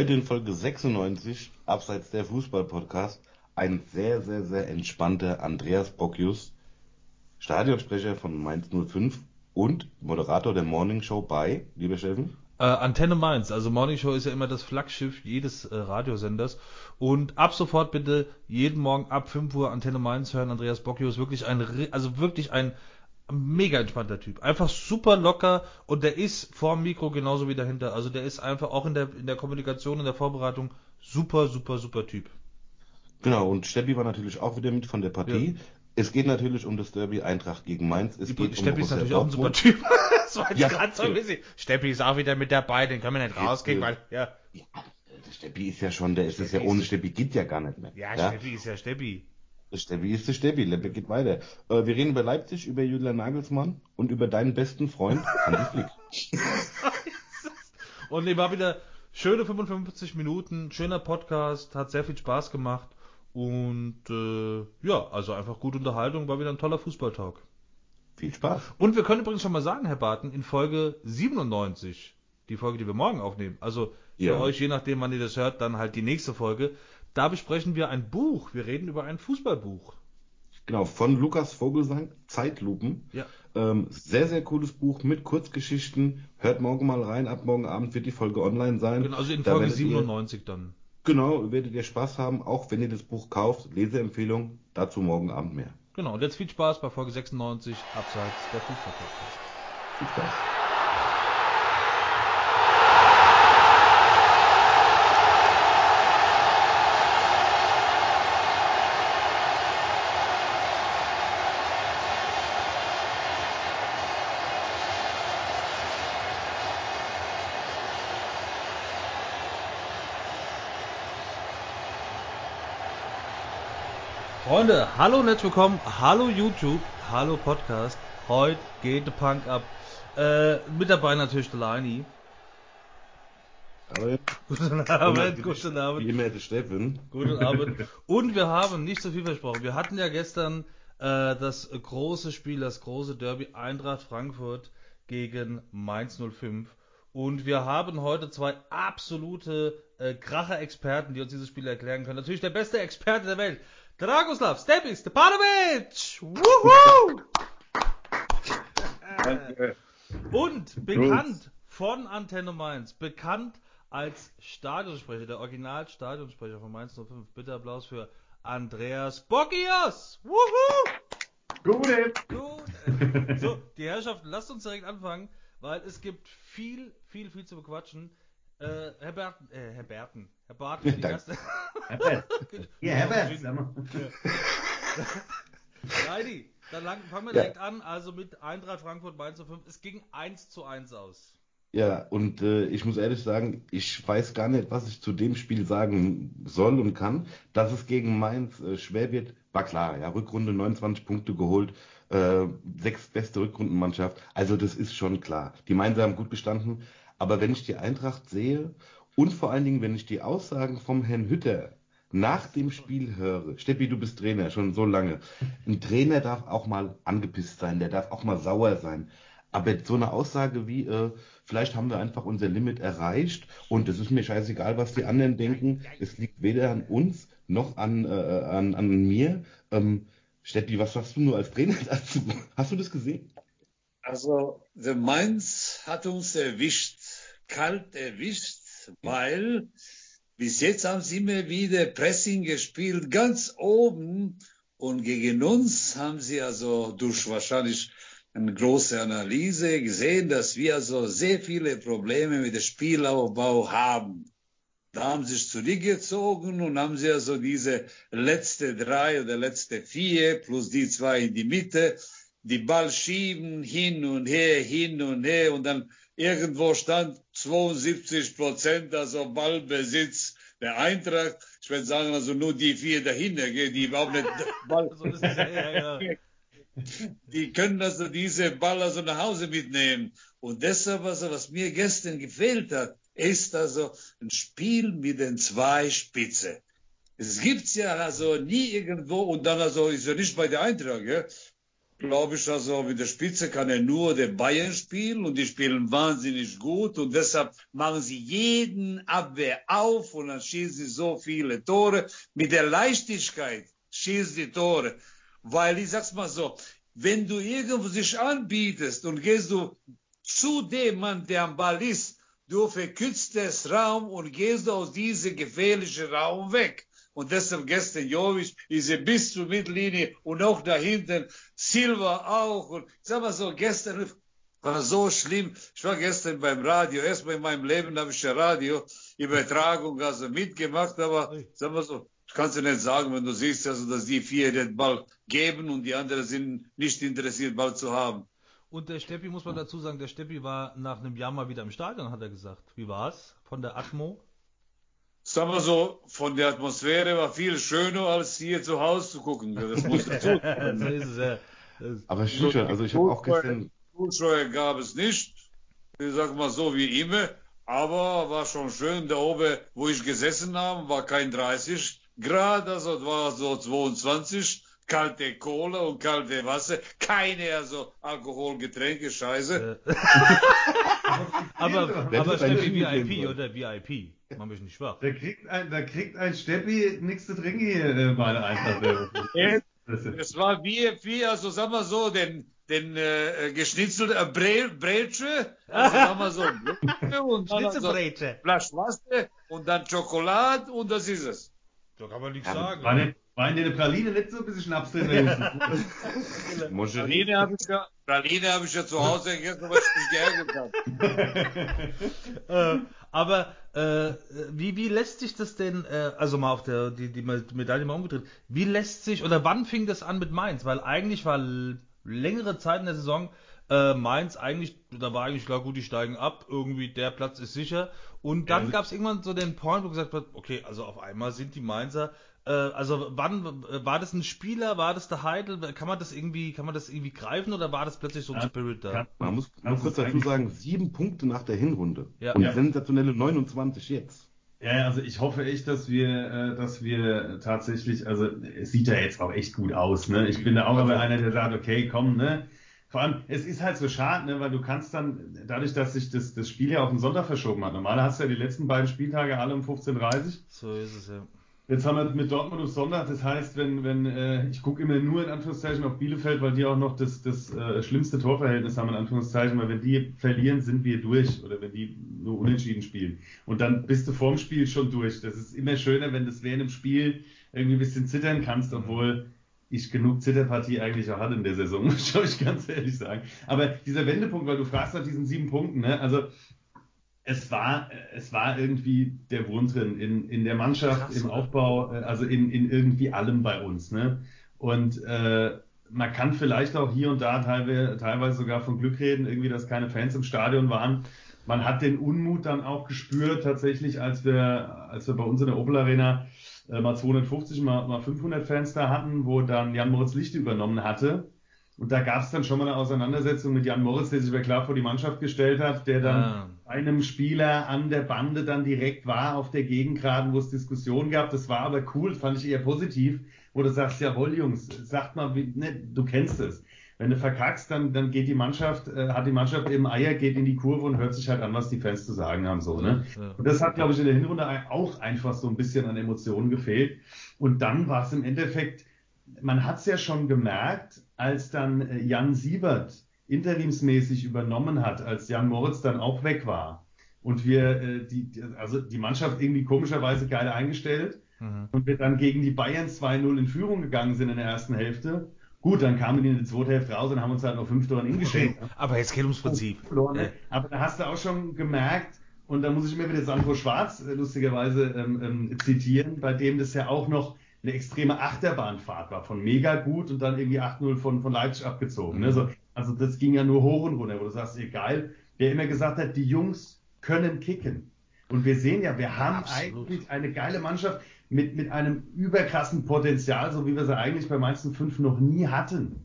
Heute in Folge 96, abseits der Fußball-Podcast, ein sehr, sehr, sehr entspannter Andreas Bockius, Stadionsprecher von Mainz 05 und Moderator der Morning Show bei, lieber Steffen? Äh, Antenne Mainz, also Morning Show ist ja immer das Flaggschiff jedes äh, Radiosenders. Und ab sofort bitte jeden Morgen ab 5 Uhr Antenne Mainz hören. Andreas Bocchius, wirklich ein, also wirklich ein mega entspannter Typ. Einfach super locker und der ist vorm Mikro genauso wie dahinter. Also der ist einfach auch in der, in der Kommunikation, in der Vorbereitung super, super, super Typ. Genau, und Steppi war natürlich auch wieder mit von der Partie. Ja. Es geht natürlich um das Derby Eintracht gegen Mainz. Es Steppi um ist natürlich auch ein super Typ. das war ja, gerade so ein bisschen. Steppi ist auch wieder mit dabei, den können wir nicht rausgehen, weil, ja. ja. Steppi ist ja schon, der ist es ja ohne Steppi geht ja gar nicht mehr. Ja, ja? Steppi ist ja Steppi. Steppi ist der Steppi, Leppe geht weiter. Äh, wir reden über Leipzig, über Julian Nagelsmann und über deinen besten Freund, Hansi Flick. und ich war wieder schöne 55 Minuten, schöner Podcast, hat sehr viel Spaß gemacht und äh, ja, also einfach gute Unterhaltung, war wieder ein toller Fußballtalk. Viel Spaß. Und wir können übrigens schon mal sagen, Herr Barton, in Folge 97, die Folge, die wir morgen aufnehmen, also für ja. euch, je nachdem, wann ihr das hört, dann halt die nächste Folge, da besprechen wir ein Buch. Wir reden über ein Fußballbuch. Genau, von Lukas Vogelsang, Zeitlupen. Ja. Ähm, sehr, sehr cooles Buch mit Kurzgeschichten. Hört morgen mal rein. Ab morgen Abend wird die Folge online sein. Genau, also in Folge da 97 ihr, dann. Genau, werdet ihr Spaß haben, auch wenn ihr das Buch kauft. Leseempfehlung, dazu morgen Abend mehr. Genau, und jetzt viel Spaß bei Folge 96, abseits der Fußballpodcast. Viel Spaß. Freunde, hallo und herzlich willkommen, hallo YouTube, hallo Podcast. Heute geht der Punk ab. Äh, mit dabei natürlich der Leini. Hallo. Guten Abend, guten Abend. Wie immer der Steffen. Guten Abend. Und wir haben nicht so viel versprochen. Wir hatten ja gestern äh, das große Spiel, das große Derby Eintracht Frankfurt gegen Mainz 05. Und wir haben heute zwei absolute äh, Kracher-Experten, die uns dieses Spiel erklären können. Natürlich der beste Experte der Welt, Dragoslav Stepis Stepanovic! Wuhu! Und bekannt von Antenne Mainz, bekannt als Stadionsprecher, der Original-Stadionsprecher von Mainz 05. Bitte Applaus für Andreas Bockios! Wuhu! Gute! Gute! So, die Herrschaften, lasst uns direkt anfangen, weil es gibt viel, viel, viel zu bequatschen. Äh, Herr Berten, äh, Herr Berten, Herr Barton, die erste. Herbert. ja, Herbert. Heidi, dann lang, fangen wir direkt an. Also mit Eintracht Frankfurt Mainz 05. Es ging 1 zu 1 aus. Ja, und äh, ich muss ehrlich sagen, ich weiß gar nicht, was ich zu dem Spiel sagen soll und kann. Dass es gegen Mainz äh, schwer wird, war klar. Ja, Rückrunde 29 Punkte geholt, äh, sechs beste Rückrundenmannschaft. Also das ist schon klar. Die Mainzer haben gut gestanden. Aber wenn ich die Eintracht sehe und vor allen Dingen, wenn ich die Aussagen vom Herrn Hütter nach dem Spiel höre, Steppi, du bist Trainer schon so lange. Ein Trainer darf auch mal angepisst sein, der darf auch mal sauer sein. Aber so eine Aussage wie, äh, vielleicht haben wir einfach unser Limit erreicht und es ist mir scheißegal, was die anderen denken. Es liegt weder an uns noch an, äh, an, an mir. Ähm, Steppi, was sagst du nur als Trainer dazu? Hast du das gesehen? Also, der Mainz hat uns erwischt kalt erwischt, weil bis jetzt haben sie immer wieder Pressing gespielt, ganz oben. Und gegen uns haben sie also durch wahrscheinlich eine große Analyse gesehen, dass wir also sehr viele Probleme mit dem Spielaufbau haben. Da haben sie sich zurückgezogen und haben sie also diese letzte drei oder letzte vier plus die zwei in die Mitte, die Ball schieben hin und her, hin und her und dann Irgendwo stand 72 Prozent, also Ballbesitz der Eintracht. Ich würde sagen, also nur die vier dahinter, die überhaupt nicht Ball. Die können also diese Ball also nach Hause mitnehmen. Und deshalb, also, was mir gestern gefehlt hat, ist also ein Spiel mit den zwei Spitze. Es gibt's ja also nie irgendwo und dann also ist er nicht bei der Eintracht, ja? Glaube ich, also mit der Spitze kann er nur den Bayern spielen und die spielen wahnsinnig gut und deshalb machen sie jeden Abwehr auf und dann schießen sie so viele Tore. Mit der Leichtigkeit schießen die Tore. Weil ich sag's mal so, wenn du irgendwo sich anbietest und gehst du zu dem Mann, der am Ball ist, du verkürzt das Raum und gehst aus diesem gefährlichen Raum weg. Und deshalb gestern Jovic ist er bis zur Mittellinie und auch da hinten Silva auch. Und sag mal so, gestern war so schlimm. Ich war gestern beim Radio. Erstmal in meinem Leben habe ich ja Radioübertragung also mitgemacht, aber sag mal so, ich kann es nicht sagen, wenn du siehst, also, dass die vier den Ball geben und die anderen sind nicht interessiert, Ball zu haben. Und der Steppi, muss man dazu sagen, der Steppi war nach einem Jahr mal wieder im Stadion, hat er gesagt. Wie war's? Von der Atmo? Sagen wir so, von der Atmosphäre war viel schöner, als hier zu Hause zu gucken. Das muss dazu so ist es, ja. Aber stimmt schon, also ich habe auch gestern... Zuschauer gab es nicht, ich sag mal so wie immer, aber war schon schön. Da oben, wo ich gesessen habe, war kein 30 Grad, also war so 22 kalte Cola und kalte Wasser, keine also Alkoholgetränke, Scheiße. aber aber Steffi VIP oder VIP, man mich nicht schwach. Da kriegt ein, da kriegt ein Steppi nichts zu trinken hier äh, bei der Eintracht. Es war wie, wie, also sagen wir so, den, den äh, geschnitzelten äh, Bre Bretsche, also sagen wir so, und dann also Flasch Wasser und dann Schokolade und das ist es. Da kann man nichts ja, sagen. War, war in der Praline nicht so ein bisschen Schnaps drin? Praline habe ich, ja, Praline hab ich ja zu Hause gegessen, weil ich mich geärgert habe. aber äh, wie, wie lässt sich das denn, äh, also mal auf der die, die Medaille mal umgedreht, wie lässt sich oder wann fing das an mit Mainz? Weil eigentlich war längere Zeit in der Saison äh, Mainz eigentlich, da war eigentlich klar, gut, die steigen ab, irgendwie der Platz ist sicher. Und dann ja. gab es irgendwann so den Point, wo gesagt wird, okay, also auf einmal sind die Mainzer also wann war das ein Spieler, war das der Heidel? Kann man das irgendwie, kann man das irgendwie greifen oder war das plötzlich so ein ja, Spirit da? Ja, man muss nur kurz dazu sagen, sieben Punkte nach der Hinrunde ja. und sensationelle 29 jetzt. Ja, also ich hoffe echt, dass wir, äh, dass wir tatsächlich, also es sieht ja jetzt auch echt gut aus, ne? Ich bin da auch aber einer, der sagt, okay, komm, ne? Vor allem, es ist halt so schade, ne, weil du kannst dann, dadurch, dass sich das, das Spiel ja auf den Sonntag verschoben hat, normal hast du ja die letzten beiden Spieltage alle um 15.30 Uhr. So ist es, ja. Jetzt haben wir mit Dortmund auf Sonntag, das heißt, wenn, wenn äh, ich gucke immer nur in Anführungszeichen auf Bielefeld, weil die auch noch das, das äh, schlimmste Torverhältnis haben in Anführungszeichen, weil wenn die verlieren, sind wir durch oder wenn die nur unentschieden spielen. Und dann bist du vorm Spiel schon durch. Das ist immer schöner, wenn du während dem Spiel irgendwie ein bisschen zittern kannst, obwohl ich genug Zitterpartie eigentlich auch hatte in der Saison, muss ich ganz ehrlich sagen. Aber dieser Wendepunkt, weil du fragst nach diesen sieben Punkten, ne? also es war, es war irgendwie der Wurm drin in, in der Mannschaft, Krass, im Aufbau, äh, also in, in irgendwie allem bei uns. Ne? Und äh, man kann vielleicht auch hier und da teilweise, teilweise sogar von Glück reden, irgendwie, dass keine Fans im Stadion waren. Man hat den Unmut dann auch gespürt, tatsächlich, als wir, als wir bei uns in der Opel Arena äh, mal 250, mal, mal 500 Fans da hatten, wo dann Jan Moritz Lichte übernommen hatte und da gab es dann schon mal eine Auseinandersetzung mit Jan Moritz, der sich über klar vor die Mannschaft gestellt hat, der dann ah. einem Spieler an der Bande dann direkt war auf der Gegengraden, wo es Diskussionen gab. Das war aber cool, fand ich eher positiv, wo du sagst, jawohl Jungs, sagt mal, ne, du kennst es. Wenn du verkackst, dann, dann geht die Mannschaft, äh, hat die Mannschaft eben Eier, geht in die Kurve und hört sich halt an, was die Fans zu sagen haben. So, ne? Und das hat, glaube ich, in der Hinrunde auch einfach so ein bisschen an Emotionen gefehlt. Und dann war es im Endeffekt, man hat es ja schon gemerkt, als dann äh, Jan Siebert interimsmäßig übernommen hat, als Jan Moritz dann auch weg war und wir äh, die, also die Mannschaft irgendwie komischerweise geil eingestellt mhm. und wir dann gegen die Bayern 2-0 in Führung gegangen sind in der ersten Hälfte. Gut, dann kamen die in der zweiten Hälfte raus und haben uns halt noch fünf Tore hingeschickt. Okay, aber jetzt geht ums Prinzip. Aber da hast du auch schon gemerkt, und da muss ich immer wieder Sandro Schwarz äh, lustigerweise ähm, ähm, zitieren, bei dem das ja auch noch eine extreme Achterbahnfahrt war, von mega gut und dann irgendwie 8-0 von, von Leipzig abgezogen. Ne? Mhm. So, also das ging ja nur hoch und runter, wo du sagst, egal, der immer gesagt hat, die Jungs können kicken. Und wir sehen ja, wir haben Absolut. eigentlich eine geile Mannschaft mit, mit einem überkrassen Potenzial, so wie wir sie eigentlich bei Mainz 5 noch nie hatten.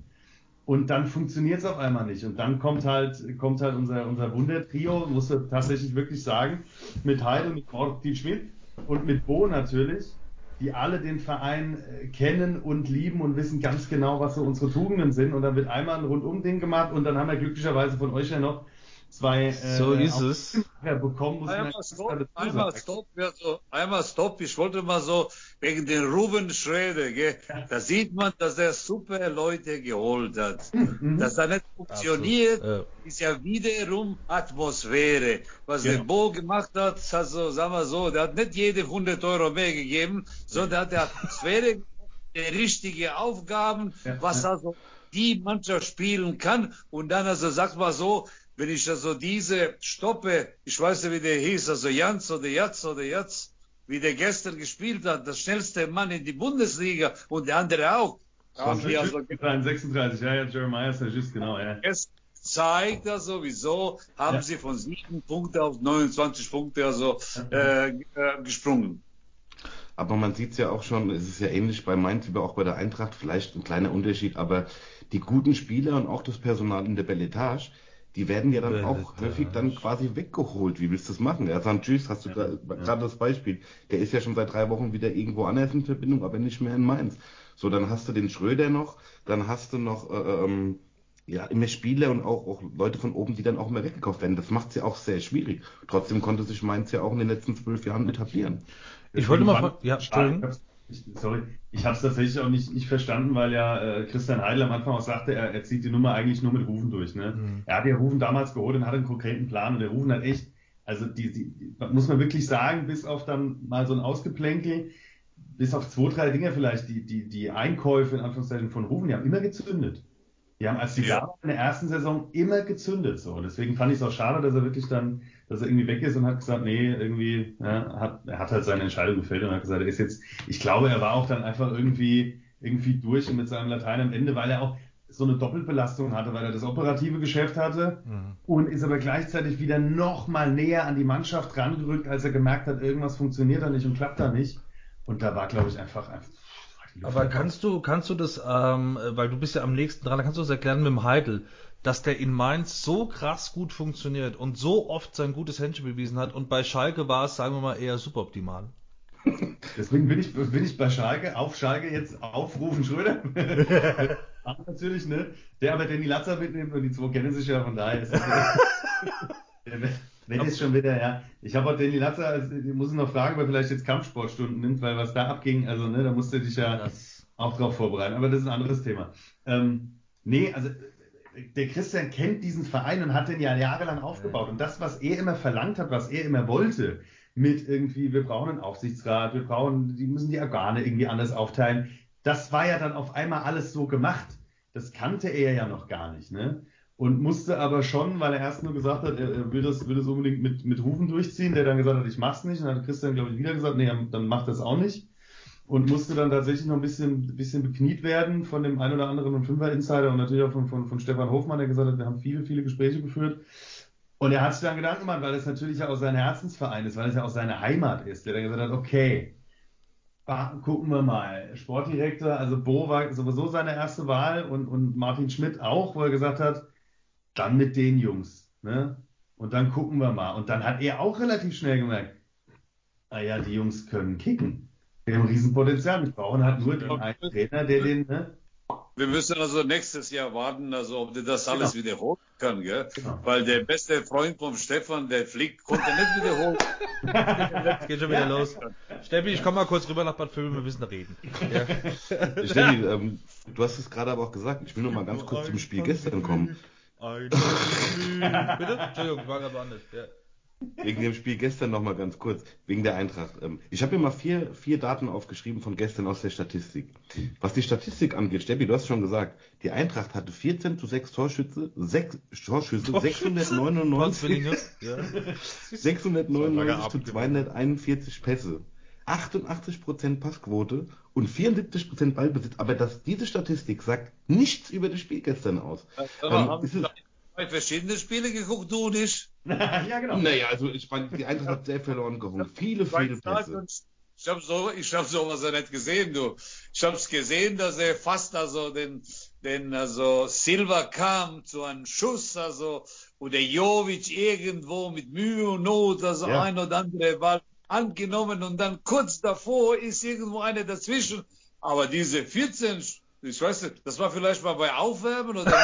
Und dann funktioniert es auf einmal nicht. Und dann kommt halt, kommt halt unser, unser Wundertrio, muss man tatsächlich wirklich sagen, mit Heidel, mit Martin Schmidt und mit Bo natürlich die alle den Verein äh, kennen und lieben und wissen ganz genau, was so unsere Tugenden sind. Und dann wird einmal ein Rundum-Ding gemacht und dann haben wir glücklicherweise von euch ja noch zwei äh, so ist es. Bekommen. Muss einmal, stop, einmal stopp, also, einmal stopp. Ich wollte mal so wegen den Ruben Schröder, gell? da sieht man, dass er super Leute geholt hat. Mhm. Dass er nicht funktioniert, ja. ist ja wiederum Atmosphäre. Was ja. der Bo gemacht hat, also sagen wir so, der hat nicht jede 100 Euro mehr gegeben, sondern hat die Atmosphäre, die richtige Aufgaben, ja. was also die Mannschaft spielen kann. Und dann also, sag mal so, wenn ich also diese stoppe, ich weiß ja, wie der hieß, also Jans oder Jatz oder Jatz, wie der gestern gespielt hat, das schnellste Mann in die Bundesliga und der andere auch. Also, 36, ja, ja, Jeremiah ist just, genau, ja. Es zeigt ja sowieso, haben ja. sie von 7 Punkte auf 29 Punkte also äh, äh, gesprungen. Aber man sieht es ja auch schon, es ist ja ähnlich bei Mainz wie auch bei der Eintracht, vielleicht ein kleiner Unterschied, aber die guten Spieler und auch das Personal in der Belletage, die werden ja dann auch häufig dann quasi weggeholt. Wie willst du das machen? Ja, Tschüss, hast du ja, gerade ja. das Beispiel. Der ist ja schon seit drei Wochen wieder irgendwo anders in Verbindung, aber nicht mehr in Mainz. So, dann hast du den Schröder noch, dann hast du noch äh, ähm, ja, immer Spieler und auch, auch Leute von oben, die dann auch immer weggekauft werden. Das macht es ja auch sehr schwierig. Trotzdem konnte sich Mainz ja auch in den letzten zwölf Jahren etablieren. Ich wollte mal, ja, Entschuldigung. Ich, sorry, ich habe es tatsächlich auch nicht, nicht verstanden, weil ja äh, Christian Heidel am Anfang auch sagte, er, er zieht die Nummer eigentlich nur mit Rufen durch. Ne? Mhm. Er hat ja Rufen damals geholt und hatte einen konkreten Plan und der Rufen hat echt, also die, die, muss man wirklich sagen, bis auf dann mal so ein Ausgeplänkel, bis auf zwei, drei Dinge vielleicht, die, die, die Einkäufe in Anführungszeichen von Rufen, die haben immer gezündet. Die haben als die ja. in der ersten Saison immer gezündet. So. Deswegen fand ich es auch schade, dass er wirklich dann dass er irgendwie weg ist und hat gesagt, nee, irgendwie, ja, hat, er hat halt seine Entscheidung gefällt und hat gesagt, er ist jetzt, ich glaube, er war auch dann einfach irgendwie, irgendwie durch mit seinem Latein am Ende, weil er auch so eine Doppelbelastung hatte, weil er das operative Geschäft hatte mhm. und ist aber gleichzeitig wieder noch mal näher an die Mannschaft rangerückt, als er gemerkt hat, irgendwas funktioniert da nicht und klappt da nicht. Und da war, glaube ich, einfach, einfach aber kannst du, kannst du das, ähm, weil du bist ja am nächsten dran, kannst du das erklären mit dem Heidel? Dass der in Mainz so krass gut funktioniert und so oft sein gutes Händchen bewiesen hat und bei Schalke war es, sagen wir mal, eher suboptimal. Deswegen bin ich, bin ich bei Schalke, auf Schalke jetzt aufrufen, Schröder. natürlich, ne? Der aber Danny Latzer mitnimmt und die zwei kennen sich ja, von daher ist das, wenn ist schon wieder, ja. Ich habe auch Danny Latzer, also, ich muss ihn noch fragen, ob er vielleicht jetzt Kampfsportstunden nimmt, weil was da abging, also, ne, da musst du dich ja das... auch drauf vorbereiten. Aber das ist ein anderes Thema. Ähm, nee, also der Christian kennt diesen Verein und hat den ja jahrelang aufgebaut. Und das, was er immer verlangt hat, was er immer wollte, mit irgendwie, wir brauchen einen Aufsichtsrat, wir brauchen, die müssen die Organe irgendwie anders aufteilen, das war ja dann auf einmal alles so gemacht. Das kannte er ja noch gar nicht, ne? Und musste aber schon, weil er erst nur gesagt hat, er will das, will das unbedingt mit, mit Rufen durchziehen, der dann gesagt hat, ich mach's nicht. Und dann hat Christian, glaube ich, wieder gesagt, nee, dann macht das auch nicht und musste dann tatsächlich noch ein bisschen, bisschen bekniet werden von dem ein oder anderen Fünfer Insider und natürlich auch von, von, von Stefan Hofmann, der gesagt hat, wir haben viele, viele Gespräche geführt. Und er hat sich dann Gedanken gemacht, weil es natürlich ja auch sein Herzensverein ist, weil es ja auch seine Heimat ist, der dann gesagt hat, okay, gucken wir mal. Sportdirektor, also Bo war sowieso seine erste Wahl und, und Martin Schmidt auch, wo er gesagt hat, dann mit den Jungs. Ne? Und dann gucken wir mal. Und dann hat er auch relativ schnell gemerkt, ah ja, die Jungs können kicken. Wir haben Riesenpotenzial. Wir brauchen halt nur den einen Trainer, der den. Ne? Wir müssen also nächstes Jahr warten, also ob der das alles genau. wiederholen kann, gell? Genau. Weil der beste Freund vom Stefan, der fliegt, konnte nicht wiederholen. Jetzt geht schon wieder los. Steffi, ich komme mal kurz rüber nach Bad Vögel, wir müssen reden. Ja. Steffi, ähm, du hast es gerade aber auch gesagt, ich will nur mal ganz kurz zum Spiel gestern kommen. Bitte? Entschuldigung, ich war gerade woanders. Ja. Wegen dem Spiel gestern nochmal ganz kurz, wegen der Eintracht. Ähm, ich habe mir mal vier, vier Daten aufgeschrieben von gestern aus der Statistik. Was die Statistik angeht, Steppi, du hast schon gesagt, die Eintracht hatte 14 zu 6 Torschütze, 6 Torschüsse, 699, ja. 699 zu 241 Pässe, 88% Passquote und 74% Ballbesitz. Aber das, diese Statistik sagt nichts über das Spiel gestern aus. Ähm, ist es, zwei verschiedene Spiele geguckt, du nicht? ja, genau. Naja, also ich fand, die Eintracht hat sehr verloren geholt. Viele, viele Pässe. Ich habe so, ich habe sowas ja nicht gesehen, du. Ich habe es gesehen, dass er fast also den, den also Silva kam zu einem Schuss, also oder Jovic irgendwo mit Mühe und Not, also ja. ein oder andere Ball angenommen und dann kurz davor ist irgendwo eine dazwischen. Aber diese 14, ich weiß nicht, das war vielleicht mal bei Aufwärmen oder wo?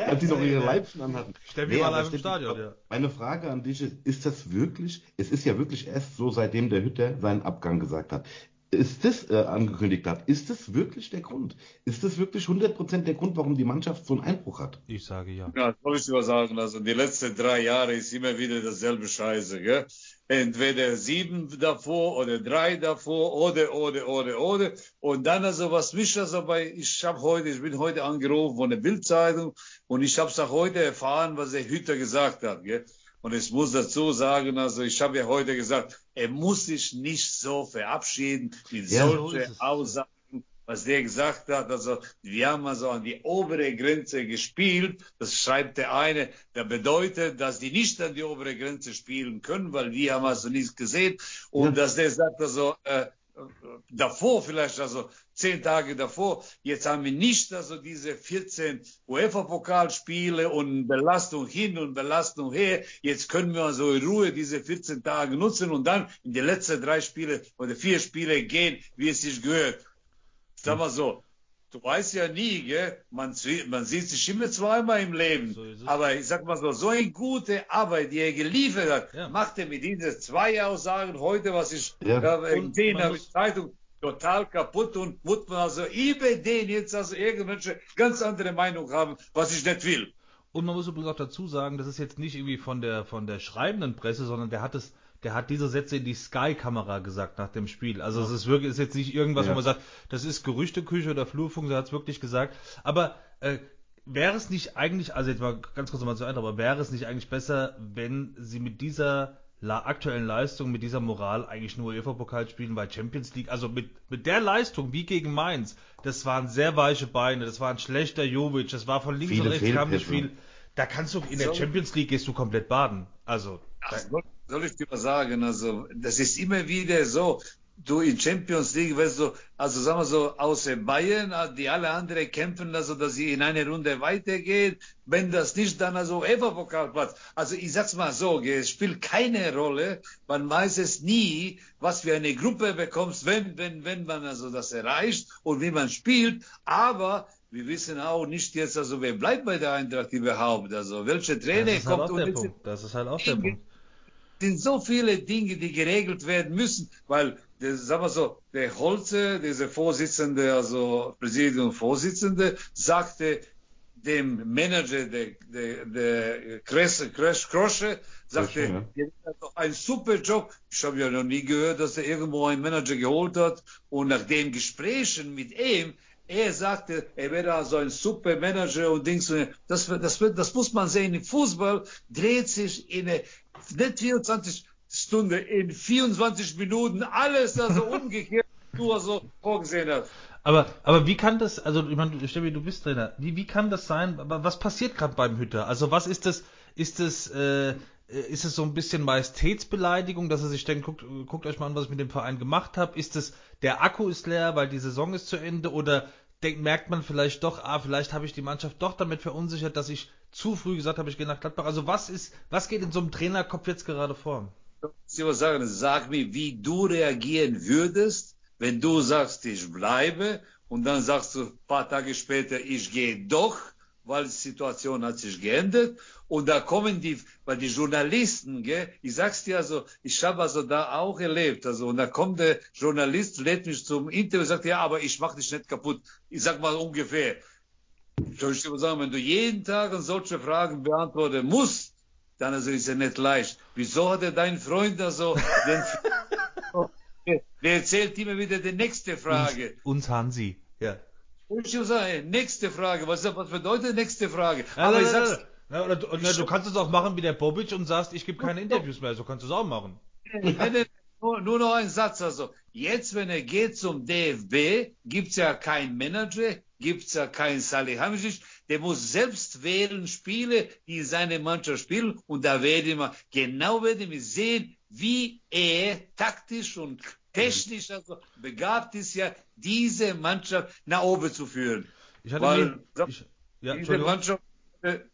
Als die noch ihre Leibchen anhatten. Steffi war live im Stadion, ja. Meine Frage an dich ist, ist das wirklich, es ist ja wirklich erst so, seitdem der Hütter seinen Abgang gesagt hat. Ist das äh, angekündigt hat, ist das wirklich der Grund? Ist das wirklich 100% der Grund, warum die Mannschaft so einen Einbruch hat? Ich sage ja. Ja, soll ich dir sagen, also die letzten drei Jahre ist immer wieder dasselbe Scheiße, gell? Entweder sieben davor oder drei davor oder, oder, oder, oder. Und dann also, was mich also bei, ich habe heute, ich bin heute angerufen von der Bildzeitung und ich habe es auch heute erfahren, was der Hüter gesagt hat, gell? Und ich muss dazu sagen, also ich habe ja heute gesagt, er muss sich nicht so verabschieden mit Ja, so solchen. Aussagen, was der gesagt hat. Also wir haben also an die obere Grenze gespielt. Das schreibt der eine. Der bedeutet, dass die nicht an die obere Grenze spielen können, weil wir haben also nichts gesehen. Und dass der sagt also äh, davor vielleicht also zehn Tage davor. Jetzt haben wir nicht also diese 14 UEFA-Pokalspiele und Belastung hin und Belastung her. Jetzt können wir also in Ruhe diese 14 Tage nutzen und dann in die letzten drei Spiele oder vier Spiele gehen, wie es sich gehört. Sag mal so. Du weißt ja nie, gell? Man, sieht- man sieht sich immer zweimal im Leben. So. Aber ich sag mal so, so eine gute Arbeit, die er geliefert hat, Ja. macht er mit diesen zwei Aussagen heute, was ich Ja. äh, gesehen habe in der Zeitung, total kaputt und muss man also über den jetzt also irgendwelche ganz andere Meinung haben, was ich nicht will. Und man muss übrigens auch dazu sagen, das ist jetzt nicht irgendwie von der von der schreibenden Presse, sondern der hat es, der hat diese Sätze in die Sky-Kamera gesagt nach dem Spiel. Also es ist wirklich, ist jetzt nicht irgendwas, Ja. wo man sagt, das ist Gerüchteküche oder Flurfunk, er hat es wirklich gesagt. Aber äh, wäre es nicht eigentlich, also jetzt mal ganz kurz nochmal zu Eintracht, aber wäre es nicht eigentlich besser, wenn sie mit dieser la aktuellen Leistung, mit dieser Moral eigentlich nur UEFA-Pokal spielen, weil Champions League, also mit, mit der Leistung wie gegen Mainz, das waren sehr weiche Beine, das war ein schlechter Jovic, das war von links und rechts kam nicht viel. Da kannst du in der. Champions League gehst du komplett baden. Also Ach, soll, ich dir mal sagen, also das ist immer wieder so, du in Champions League, weißt du, also sagen wir so, außer Bayern, äh, die alle anderen kämpfen, also dass sie in eine Runde weitergehen, wenn das nicht, dann also Eva-Pokalplatz. Also ich sag's mal so, es spielt keine Rolle, man weiß es nie, was für eine Gruppe bekommst, wenn, wenn, wenn man also das erreicht und wie man spielt, aber wir wissen auch nicht jetzt, also wer bleibt bei der Eintracht überhaupt, also welcher Trainer das ist halt kommt auch und Punkt. Das ist halt auch der Punkt. Sind so viele Dinge, die geregelt werden müssen, weil, der, sagen wir so, der Holze, dieser Vorsitzende, also Präsidiumvorsitzende, sagte dem Manager, der, der, der Kresse, Kress, Krosche, sagte, Krosche, "Ihr macht doch einen super Job. Ich habe ja noch nie gehört, dass er irgendwo einen Manager geholt hat. Und nach den Gesprächen mit ihm, er sagte, er wäre also ein super Manager und Dings. und Das, das, das muss man sehen. Im Fußball dreht sich in eine, nicht 24 Stunden, in 24 Minuten alles also umgekehrt, wie du also vorgesehen hast. Aber, aber wie kann das, also ich meine, Steffi, du bist Trainer, wie, wie kann das sein? Aber was passiert gerade beim Hütter? Also was ist das, ist das, äh, ist es so ein bisschen Majestätsbeleidigung, dass er sich denkt, guckt, guckt euch mal an, was ich mit dem Verein gemacht habe? Ist es, der Akku ist leer, weil die Saison ist zu Ende? Oder denkt, merkt man vielleicht doch, ah, vielleicht habe ich die Mannschaft doch damit verunsichert, dass ich zu früh gesagt habe, ich gehe nach Gladbach. Also was ist, was geht in so einem Trainerkopf jetzt gerade vor? Ich muss sagen, sag mir, wie du reagieren würdest, wenn du sagst, ich bleibe und dann sagst du ein paar Tage später, ich gehe doch, weil die Situation hat sich geändert und da kommen die, weil die Journalisten, gell, ich sag's dir also, ich habe also da auch erlebt, also und da kommt der Journalist, lädt mich zum Interview, sagt ja, aber ich mach dich nicht kaputt. Ich sag mal ungefähr. Soll ich dir mal sagen, wenn du jeden Tag solche Fragen beantworten musst, dann also ist er nicht leicht. Wieso hat er deinen Freund also, den, der erzählt immer wieder die nächste Frage. Uns, uns Hansi, ja. Ich sagen, nächste Frage, was, was bedeutet nächste Frage? Ja, Aber nein, ich sag's. Ja, oder, du- kannst es auch machen wie der Bobic und sagst, ich gebe keine Interviews mehr. So kannst du es auch machen. Nur, nur noch ein Satz. Also, jetzt, wenn er geht zum DFB, gibt's ja keinen Manager, gibt's ja keinen Salihamidzic. Der muss selbst wählen Spiele, die seine Mannschaft spielen. Und da werden wir, genau werden wir sehen, wie er taktisch und technisch also begabt ist, ja, diese Mannschaft nach oben zu führen. Ich hatte Weil, mir, ich, ja, Diese. Mannschaft,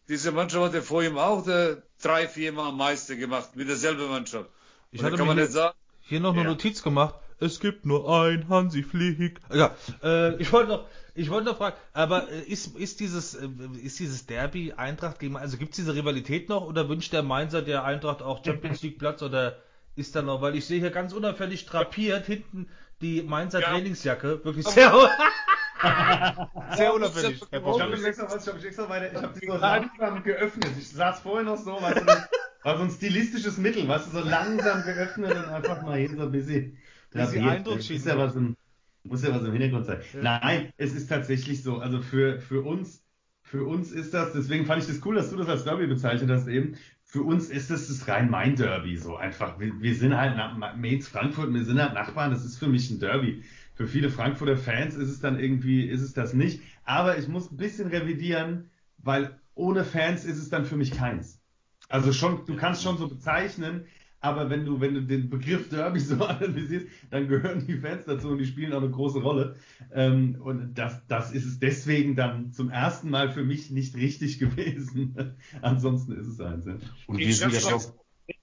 diese Mannschaft hat er vor ihm auch äh, drei, vier Mal Meister gemacht, mit derselben Mannschaft. Ich hatte kann man hier, nicht sagen, hier noch eine Ja. Notiz gemacht. Es gibt nur ein Hansi Flick. Ja, äh, ich wollte noch, ich wollte noch fragen, aber äh, ist, ist dieses, äh, ist dieses Derby Eintracht gegen, also gibt es diese Rivalität noch oder wünscht der Mainzer der Eintracht auch Champions League Platz oder ist da noch, weil ich sehe hier ganz unauffällig drapiert hinten die Mainzer Ja. Trainingsjacke, wirklich sehr, sehr Ja, unauffällig. das- Herr Ich habe mich extra, ich hab extra weiter, ich habe die so langsam geöffnet. Ich saß vorher noch so, weißt du, das war so ein stilistisches Mittel, weißt du, so langsam geöffnet und einfach mal hier so ein bisschen drapiert. Eindruck muss ja was im, muss ja was im Hintergrund sein. Nein, es ist tatsächlich so, also für, für uns, für uns ist das, deswegen fand ich das cool, dass du das als Derby bezeichnet hast eben. Für uns ist das das Rhein-Main-Derby so einfach. Wir, wir sind halt Mainz, Frankfurt, wir sind halt Nachbarn, das ist für mich ein Derby. Für viele Frankfurter Fans ist es dann irgendwie, ist es das nicht. Aber ich muss ein bisschen revidieren, weil ohne Fans ist es dann für mich keins. Also schon, du kannst schon so bezeichnen, aber wenn du, wenn du den Begriff Derby so analysierst, dann gehören die Fans dazu und die spielen auch eine große Rolle. Ähm, und das, das ist es deswegen dann zum ersten Mal für mich nicht richtig gewesen. Ansonsten ist es eins. Ja. Und wir sind ja schon doch,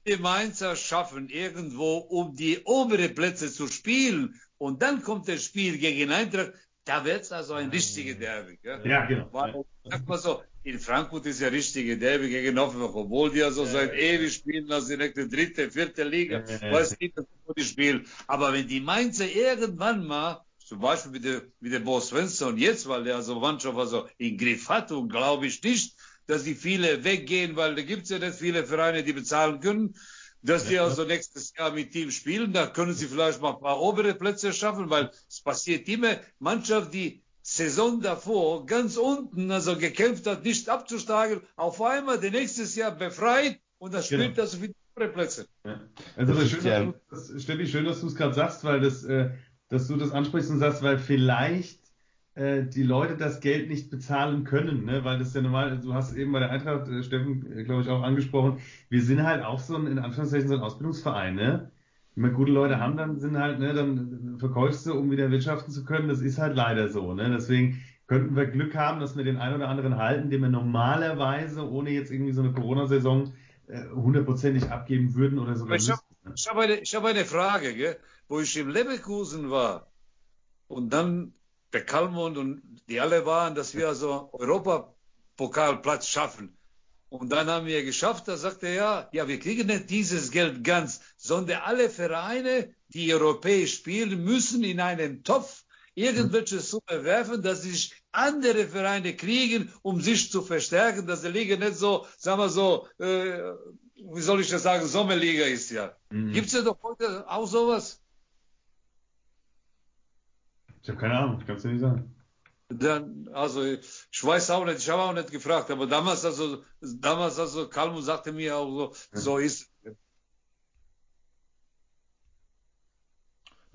die Mainzer schaffen, irgendwo um die obere Plätze zu spielen und dann kommt das Spiel gegen Eintracht, da wird's also ein richtiger Derby. Gell? Ja, genau. Weil, sag mal so, in Frankfurt ist ja richtige Derby gegen Offenbach, obwohl die ja so seit ewig spielen, also direkt die dritte, vierte Liga, Ja. weiß nicht, wo die spielen. Aber wenn die Mainzer irgendwann mal, zum Beispiel wie der, wie der Bo Svensson jetzt, weil der also Mannschaft also in Griff hat und glaube ich nicht, dass die viele weggehen, weil da gibt's ja nicht viele Vereine, die bezahlen können, dass die also nächstes Jahr mit Team spielen, da können sie vielleicht mal ein paar obere Plätze schaffen, weil es passiert immer, Mannschaft, die Saison davor ganz unten also gekämpft hat, nicht abzusteigen, auf einmal der nächstes Jahr befreit und das spielt Genau. also die obere Plätze. Ja. Also Das das ist schön, ja- dass du, das, Steffi, schön, dass du es gerade sagst, weil das, äh, dass du das ansprichst und sagst, weil vielleicht äh, die Leute das Geld nicht bezahlen können, ne? weil das ja normal, du hast eben bei der Eintracht, äh, Steffen, äh, glaube ich, auch angesprochen, wir sind halt auch so ein, in Anführungszeichen, so ein Ausbildungsverein, ne? Wenn wir gute Leute haben, dann sind halt, ne, dann verkaufst du, um wieder wirtschaften zu können. Das ist halt leider so, ne? Deswegen könnten wir Glück haben, dass wir den einen oder anderen halten, den wir normalerweise, ohne jetzt irgendwie so eine Corona-Saison, äh, hundertprozentig abgeben würden oder sogar ich hab- müssten. Ich habe eine, ich habe eine Frage, gell? wo ich im Leverkusen war und dann der Kalmund und die alle waren, dass wir also Europapokalplatz schaffen. Und dann haben wir geschafft, da sagte er, ja, ja, wir kriegen nicht dieses Geld ganz, sondern alle Vereine, die europäisch spielen, müssen in einen Topf irgendwelche Summe werfen, dass sich andere Vereine kriegen, um sich zu verstärken, dass die Liga nicht so, sagen wir so, äh, wie soll ich das sagen, Sommerliga ist ja. Mhm. Gibt's ja doch heute auch sowas? Ich habe keine Ahnung, ich kann es dir nicht sagen. Dann, also ich weiß auch nicht, ich habe auch nicht gefragt, aber damals also damals also Kalmu sagte mir auch so, so ist.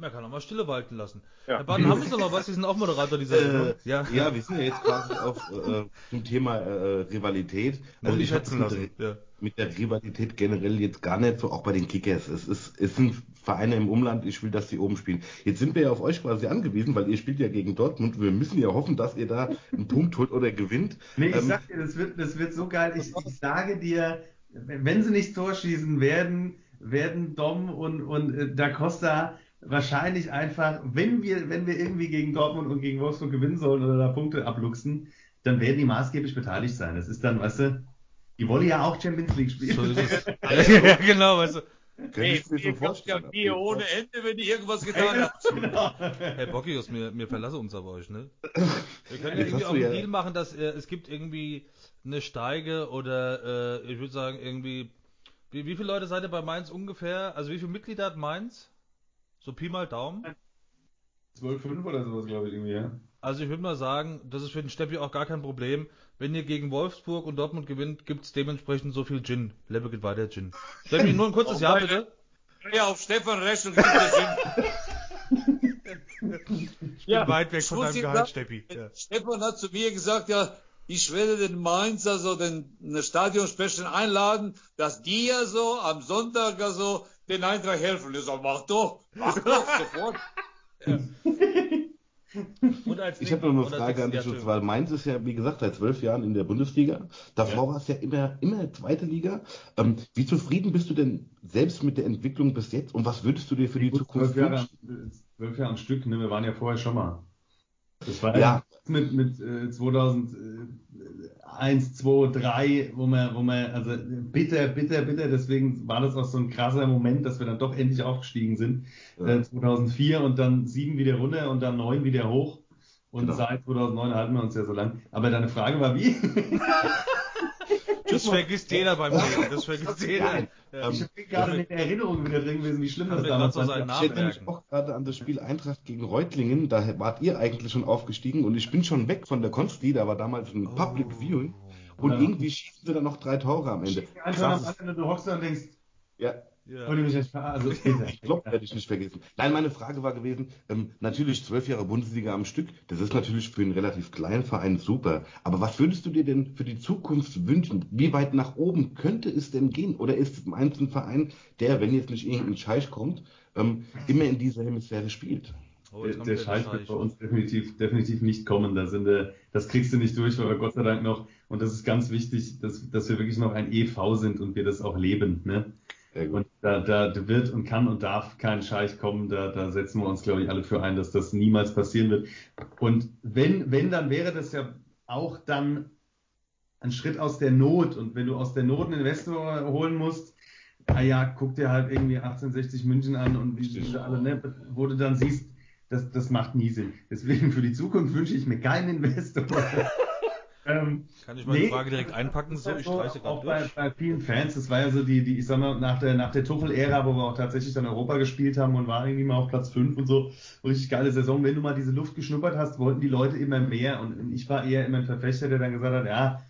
Man kann auch mal Stille walten lassen. Ja. Herr Baden, haben Sie noch was? Sie sind auch Moderator dieser Sendung. äh, ja. wir sind ja jetzt quasi auf äh, zum Thema äh, Rivalität. Muss ich schätzen lassen. Ja. mit der Rivalität generell jetzt gar nicht so, auch bei den Kickers. Es ist, es sind Vereine im Umland, ich will, dass die oben spielen. Jetzt sind wir ja auf euch quasi angewiesen, weil ihr spielt ja gegen Dortmund. Wir müssen ja hoffen, dass ihr da einen Punkt holt oder gewinnt. Nee, ich Ähm, sag dir, das wird, das wird so geil. Ich, ich sage dir, wenn sie nicht Tor schießen werden, werden Dom und, und äh, Da Costa wahrscheinlich einfach, wenn wir, wenn wir irgendwie gegen Dortmund und gegen Wolfsburg gewinnen sollen oder da Punkte abluchsen, dann werden die maßgeblich beteiligt sein. Das ist dann, weißt du, die wollen ja auch Champions League spielen. So ist es. ja, genau, weißt du. Mir so ihr habt ja. Bier ohne Ende, wenn ihr irgendwas getan habt. genau. Herr Bockius, mir, mir verlasse uns aber euch, ne? Wir können ja irgendwie auch einen ja- Deal machen, dass äh, es gibt irgendwie eine Steige oder äh, ich würde sagen irgendwie. Wie, wie viele Leute seid ihr bei Mainz ungefähr? Also wie viele Mitglieder hat Mainz? So Pi mal Daumen. 12,5 oder sowas, glaube ich, irgendwie, ja. Also ich würde mal sagen, das ist für den Steppi auch gar kein Problem. Wenn ihr gegen Wolfsburg und Dortmund gewinnt, gibt es dementsprechend so viel Gin. Lebbe geht weiter Gin. Steppi, nur ein kurzes Oh, Ja bitte. Ja, auf Stefan Rechnung gibt es Ich bin weit weg von deinem Gehalt, sagen, Steppi. Ja. Stefan hat zu mir gesagt, ja, ich werde den Mainz, also den, den Stadionsprecher einladen, dass die ja so am Sonntag also den Eintracht helfen. Ich sag, mach doch, mach doch, sofort. Und als ich habe noch eine Frage an dich, ja, weil Mainz ist ja, wie gesagt, seit zwölf Jahren in der Bundesliga. Davor ja. war es ja immer, immer zweite Liga. Ähm, wie zufrieden bist du denn selbst mit der Entwicklung bis jetzt und was würdest du dir für die Zukunft wünschen? Zwölf Jahre am Stück, ne? wir waren ja vorher schon mal. Das war ja mit, mit äh, 2001, 2, 3, wo man, wo man, also bitter, bitter, bitter, deswegen war das auch so ein krasser Moment, dass wir dann doch endlich aufgestiegen sind. Ja. Äh, 2004 und dann 7 wieder runter und dann 9 wieder hoch. Und genau. seit 2009 halten wir uns ja so lang. Aber deine Frage war wie? Das vergisst jeder beim Leben. Das vergisst jeder. Ja. Ich bin gerade mit der Erinnerung wieder drin gewesen, wie schlimm das damals war. Ich erinnere mich auch gerade an das Spiel Eintracht gegen Reutlingen. Da wart ihr eigentlich schon aufgestiegen und ich bin schon weg von der Konsti. Da war damals ein oh. Public Viewing. Und ja. irgendwie schießen sie dann noch drei Tore am Ende. Einfach am du hockst da und denkst, ja. Ja. Und mich nicht, also, Klopp werde ich nicht vergessen. Nein, meine Frage war gewesen, ähm, natürlich zwölf Jahre Bundesliga am Stück, das ist natürlich für einen relativ kleinen Verein super. Aber was würdest du dir denn für die Zukunft wünschen? Wie weit nach oben könnte es denn gehen? Oder ist Mainz ein Verein, der, wenn jetzt nicht irgendein Scheich kommt, ähm, immer in dieser Hemisphäre spielt? Oh, der, der Scheich wird bei uns definitiv, definitiv nicht kommen. Da sind, äh, das kriegst du nicht durch, weil wir Gott sei Dank noch, und das ist ganz wichtig, dass, dass wir wirklich noch ein EV sind und wir das auch leben. Ne? Und da, da wird und kann und darf kein Scheich kommen. Da, da setzen wir uns, glaube ich, alle für ein, dass das niemals passieren wird. Und wenn, wenn, dann wäre das ja auch dann ein Schritt aus der Not. Und wenn du aus der Not einen Investor holen musst, ah ja, guck dir halt irgendwie 1860 München an und wie sie alle, ne, wo du dann siehst, das, das macht nie Sinn. Deswegen für die Zukunft wünsche ich mir keinen Investor. Ähm, Kann ich meine nee, Frage direkt einpacken? So, ich streiche gerade bei, bei, vielen Fans, das war ja so die, die ich sag mal, nach der, nach der Tuchel-Ära, wo wir auch tatsächlich dann Europa gespielt haben und waren irgendwie mal auf Platz 5 und so, richtig geile Saison. Wenn du mal diese Luft geschnuppert hast, wollten die Leute immer mehr und ich war eher immer ein Verfechter, der dann gesagt hat, ja,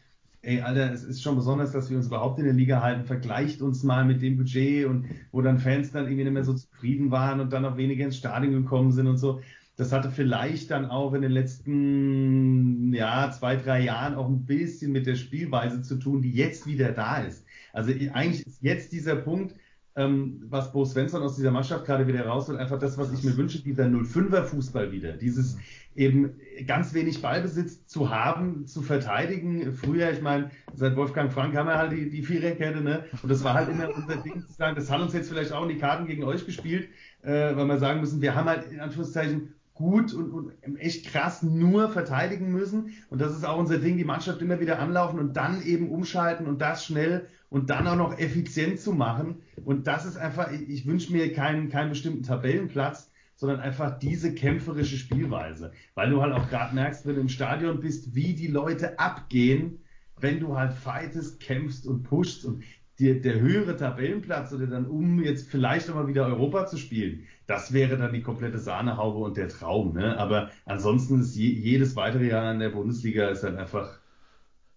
ey, Alter, es ist schon besonders, dass wir uns überhaupt in der Liga halten. Vergleicht uns mal mit dem Budget und wo dann Fans dann irgendwie nicht mehr so zufrieden waren und dann auch weniger ins Stadion gekommen sind und so. Das hatte vielleicht dann auch in den letzten ja, zwei, drei Jahren auch ein bisschen mit der Spielweise zu tun, die jetzt wieder da ist. Also eigentlich ist jetzt dieser Punkt, ähm, was Bo Svensson aus dieser Mannschaft gerade wieder rausholt, einfach das, was ich mir wünsche, dieser 05er Fußball wieder. Dieses eben ganz wenig Ballbesitz zu haben, zu verteidigen. Früher, ich meine, seit Wolfgang Frank haben wir halt die, die Viererkette, ne? Und das war halt immer unser Ding zu sagen, das hat uns jetzt vielleicht auch in die Karten gegen euch gespielt, äh, weil wir sagen müssen, wir haben halt in Anführungszeichen gut und, und echt krass nur verteidigen müssen. Und das ist auch unser Ding, die Mannschaft immer wieder anlaufen und dann eben umschalten und das schnell und dann auch noch effizient zu machen. Und das ist einfach, ich wünsche mir keinen, keinen bestimmten Tabellenplatz, sondern einfach diese kämpferische Spielweise. Weil du halt auch gerade merkst, wenn du im Stadion bist, wie die Leute abgehen, wenn du halt fightest, kämpfst und pushst. Und die, der höhere Tabellenplatz oder dann um jetzt vielleicht nochmal wieder Europa zu spielen, das wäre dann die komplette Sahnehaube und der Traum. Ne? Aber ansonsten ist je, jedes weitere Jahr in der Bundesliga ist dann einfach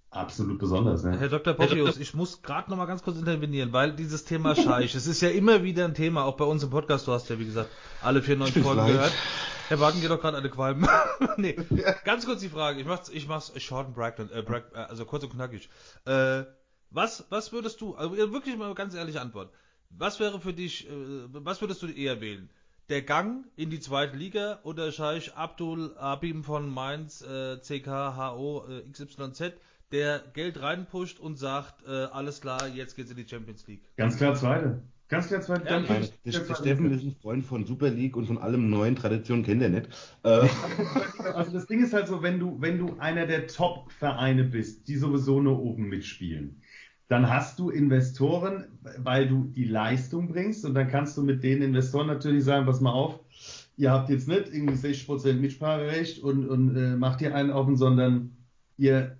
absolut besonders. Ne? Herr Dr. Popius, ich muss gerade nochmal ganz kurz intervenieren, weil dieses Thema Scheich, es ist ja immer wieder ein Thema, auch bei uns im Podcast, du hast ja wie gesagt alle 94 Folgen leid. gehört. Herr Wagen geht doch gerade eine Qualm. nee, ganz kurz die Frage, ich mach's, ich mach's short and Bragdon, äh, Brag, also kurz und knackig. Äh, was, was würdest du, also wirklich mal ganz ehrliche Antwort. Was wäre für dich, äh, was würdest du eher wählen? Der Gang in die zweite Liga oder Scheich Abdul Abim von Mainz, äh, CKHO äh, XYZ, der Geld reinpusht und sagt, äh, alles klar, jetzt geht's in die Champions League? Ganz klar zweite. Ganz klar zweite. Ja, der, der Steffen ist ein Freund von Super League und von allem neuen Traditionen kennt er nicht. Äh. Also das Ding ist halt so, wenn du, wenn du einer der Top-Vereine bist, die sowieso nur oben mitspielen, dann hast du Investoren, weil du die Leistung bringst und dann kannst du mit den Investoren natürlich sagen, pass mal auf, ihr habt jetzt nicht irgendwie 60% Mitspracherecht und, und äh, macht hier einen offen, sondern ihr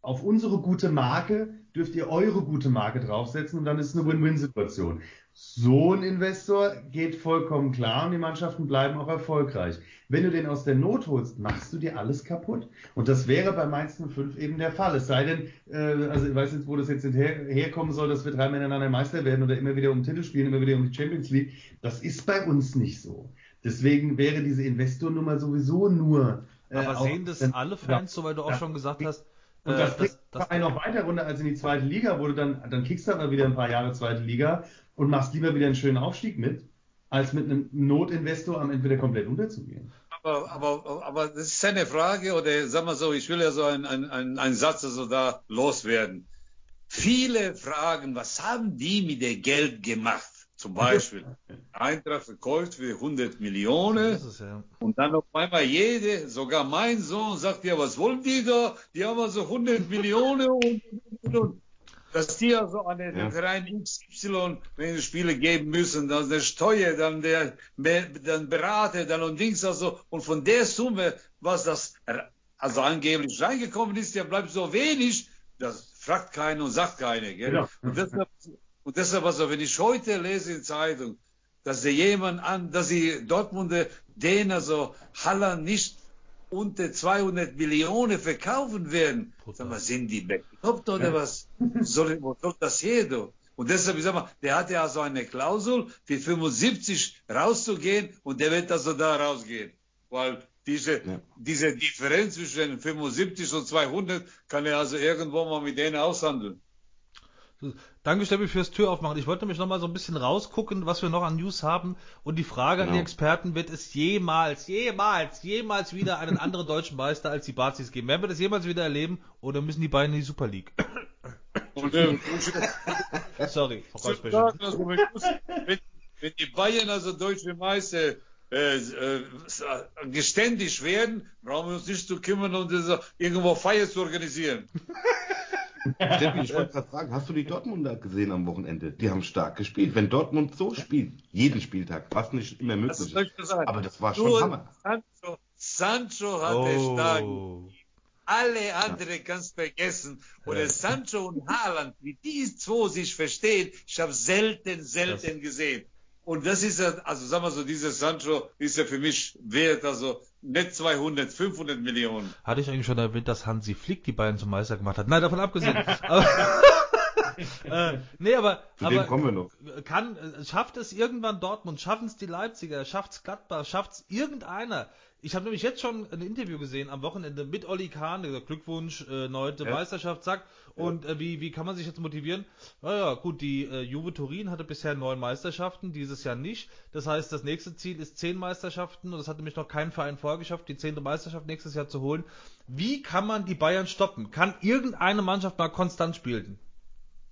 auf unsere gute Marke dürft ihr eure gute Marke draufsetzen und dann ist es eine Win-Win-Situation. So ein Investor geht vollkommen klar und die Mannschaften bleiben auch erfolgreich. Wenn du den aus der Not holst, machst du dir alles kaputt. Und das wäre bei Mainz 05 eben der Fall. Es sei denn, äh, also ich weiß nicht, wo das jetzt her herkommen soll, dass wir drei miteinander Meister werden oder immer wieder um Titel spielen, immer wieder um die Champions League. Das ist bei uns nicht so. Deswegen wäre diese Investornummer sowieso nur. Äh, Aber sehen das alle Fans, so weil du auch schon gesagt hast, und das, äh, das, das noch weiter runter als in die zweite Liga, wo du dann, dann kickst du aber wieder ein paar Jahre zweite Liga und machst lieber wieder einen schönen Aufstieg mit, als mit einem Notinvestor am Ende komplett unterzugehen. aber, aber, aber das ist eine Frage, oder sag mal so, ich will ja so einen ein, ein Satz also da loswerden. Viele fragen, was haben die mit dem Geld gemacht? Zum Beispiel, Eintracht verkauft für 100 Millionen ist ja. und dann auf einmal jede, sogar mein Sohn sagt, ja, was wollen die da? Die haben also 100 Millionen und, und, und. Dass die also an den Ja. Verein XY, wenn die Spiele geben müssen, dann der Steuer, dann der dann Berater, dann und Dings, also, und von der Summe, was das also angeblich reingekommen ist, ja bleibt so wenig, das fragt keiner und sagt keiner. Gell? Genau. Und deshalb, und deshalb, also, wenn ich heute lese in Zeitung, dass der jemand an, dass die Dortmunder den also Haller nicht unter 200 Millionen verkaufen werden. Sag mal, sind die bekloppt oder was? Soll, wo soll das her, du? Und deshalb, ich sag mal, der hat ja so eine Klausel, für 75 rauszugehen und der wird also da rausgehen. Weil diese, Ja. diese Differenz zwischen 75 und 200 kann er also irgendwo mal mit denen aushandeln. Danke, Steffi, fürs Tür aufmachen. Ich wollte nämlich noch mal so ein bisschen rausgucken, was wir noch an News haben. Und die Frage an die Genau. Experten, wird es jemals, jemals, jemals wieder einen anderen deutschen Meister als die Bazis geben? Werden wir das jemals wieder erleben? Oder müssen die beiden in die Super League? Und, Sorry, wenn, wenn, die Bayern also deutsche Meister äh, äh, geständig werden, brauchen wir uns nicht zu kümmern, um diese, irgendwo Feier zu organisieren. Steffi, ich wollte gerade fragen, hast du die Dortmunder gesehen am Wochenende? Die haben stark gespielt. Wenn Dortmund so spielt, jeden Spieltag, was nicht immer Das möglich ist soll ist. Aber das war schon Nur Hammer. Sancho, Sancho hat er stark. Oh. Alle anderen kannst vergessen. Oder Sancho und Haaland, wie die zwei sich verstehen, ich habe selten, selten gesehen. Und das ist ja, also sagen wir so, dieser Sancho ist ja für mich wert, also nicht 200, 500 Millionen. Hatte ich eigentlich schon erwähnt, dass Hansi Flick die beiden zum Meister gemacht hat? Nein, davon abgesehen. aber, äh, nee, aber, Zu dem aber kommen wir noch. kann, äh, schafft es irgendwann Dortmund, schaffen es die Leipziger, schafft es Gladbach, schafft es irgendeiner? Ich habe nämlich jetzt schon ein Interview gesehen am Wochenende mit Olli Kahn, der gesagt, Glückwunsch, äh, neunte Ja. Meisterschaft, zack. Und äh, wie, wie kann man sich jetzt motivieren? Naja, gut, die äh, Juve Turin hatte bisher neun Meisterschaften, dieses Jahr nicht. Das heißt, das nächste Ziel ist zehn Meisterschaften und das hat nämlich noch kein Verein vorgeschafft, die zehnte Meisterschaft nächstes Jahr zu holen. Wie kann man die Bayern stoppen? Kann irgendeine Mannschaft mal konstant spielen?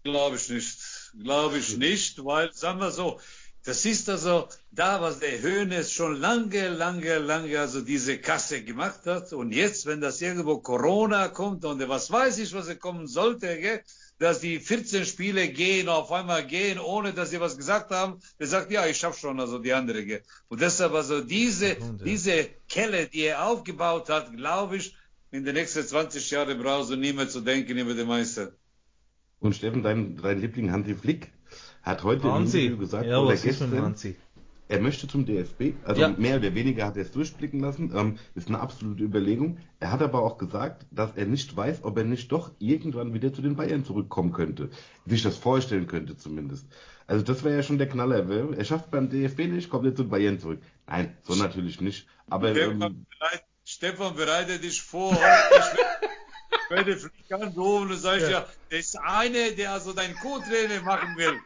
Glaube ich nicht. Glaube ich nicht, weil, sagen wir so, das ist also da, was der Höhnes schon lange, lange, lange also diese Kasse gemacht hat. Und jetzt, wenn das irgendwo Corona kommt und was weiß ich, was er kommen sollte, gell, dass die 14 Spiele gehen, auf einmal gehen, ohne dass sie was gesagt haben, der sagt, ja, ich schaff schon, also die andere, gell. Und deshalb also diese, diese Kelle, die er aufgebaut hat, glaube ich, in den nächsten 20 Jahren brauchst du nie mehr zu denken über den Meister. Und Steffen, dein, dein Liebling Hansi Flick hat heute im. Interview gesagt, Ja, oder gestern, er möchte zum DFB. Also Ja. mehr oder weniger hat er es durchblicken lassen. Ähm, ist eine absolute Überlegung. Er hat aber auch gesagt, dass er nicht weiß, ob er nicht doch irgendwann wieder zu den Bayern zurückkommen könnte. Sich das vorstellen könnte zumindest. Also das wäre ja schon der Knaller. Er schafft beim DFB nicht, kommt er zu den Bayern zurück. Nein, so natürlich nicht. Aber Stefan, ähm, bereit, Stefan, bereite dich vor. Ich werde Flick anrufen und sage ja. ja, der ist eine, der also dein Co-Trainer machen will.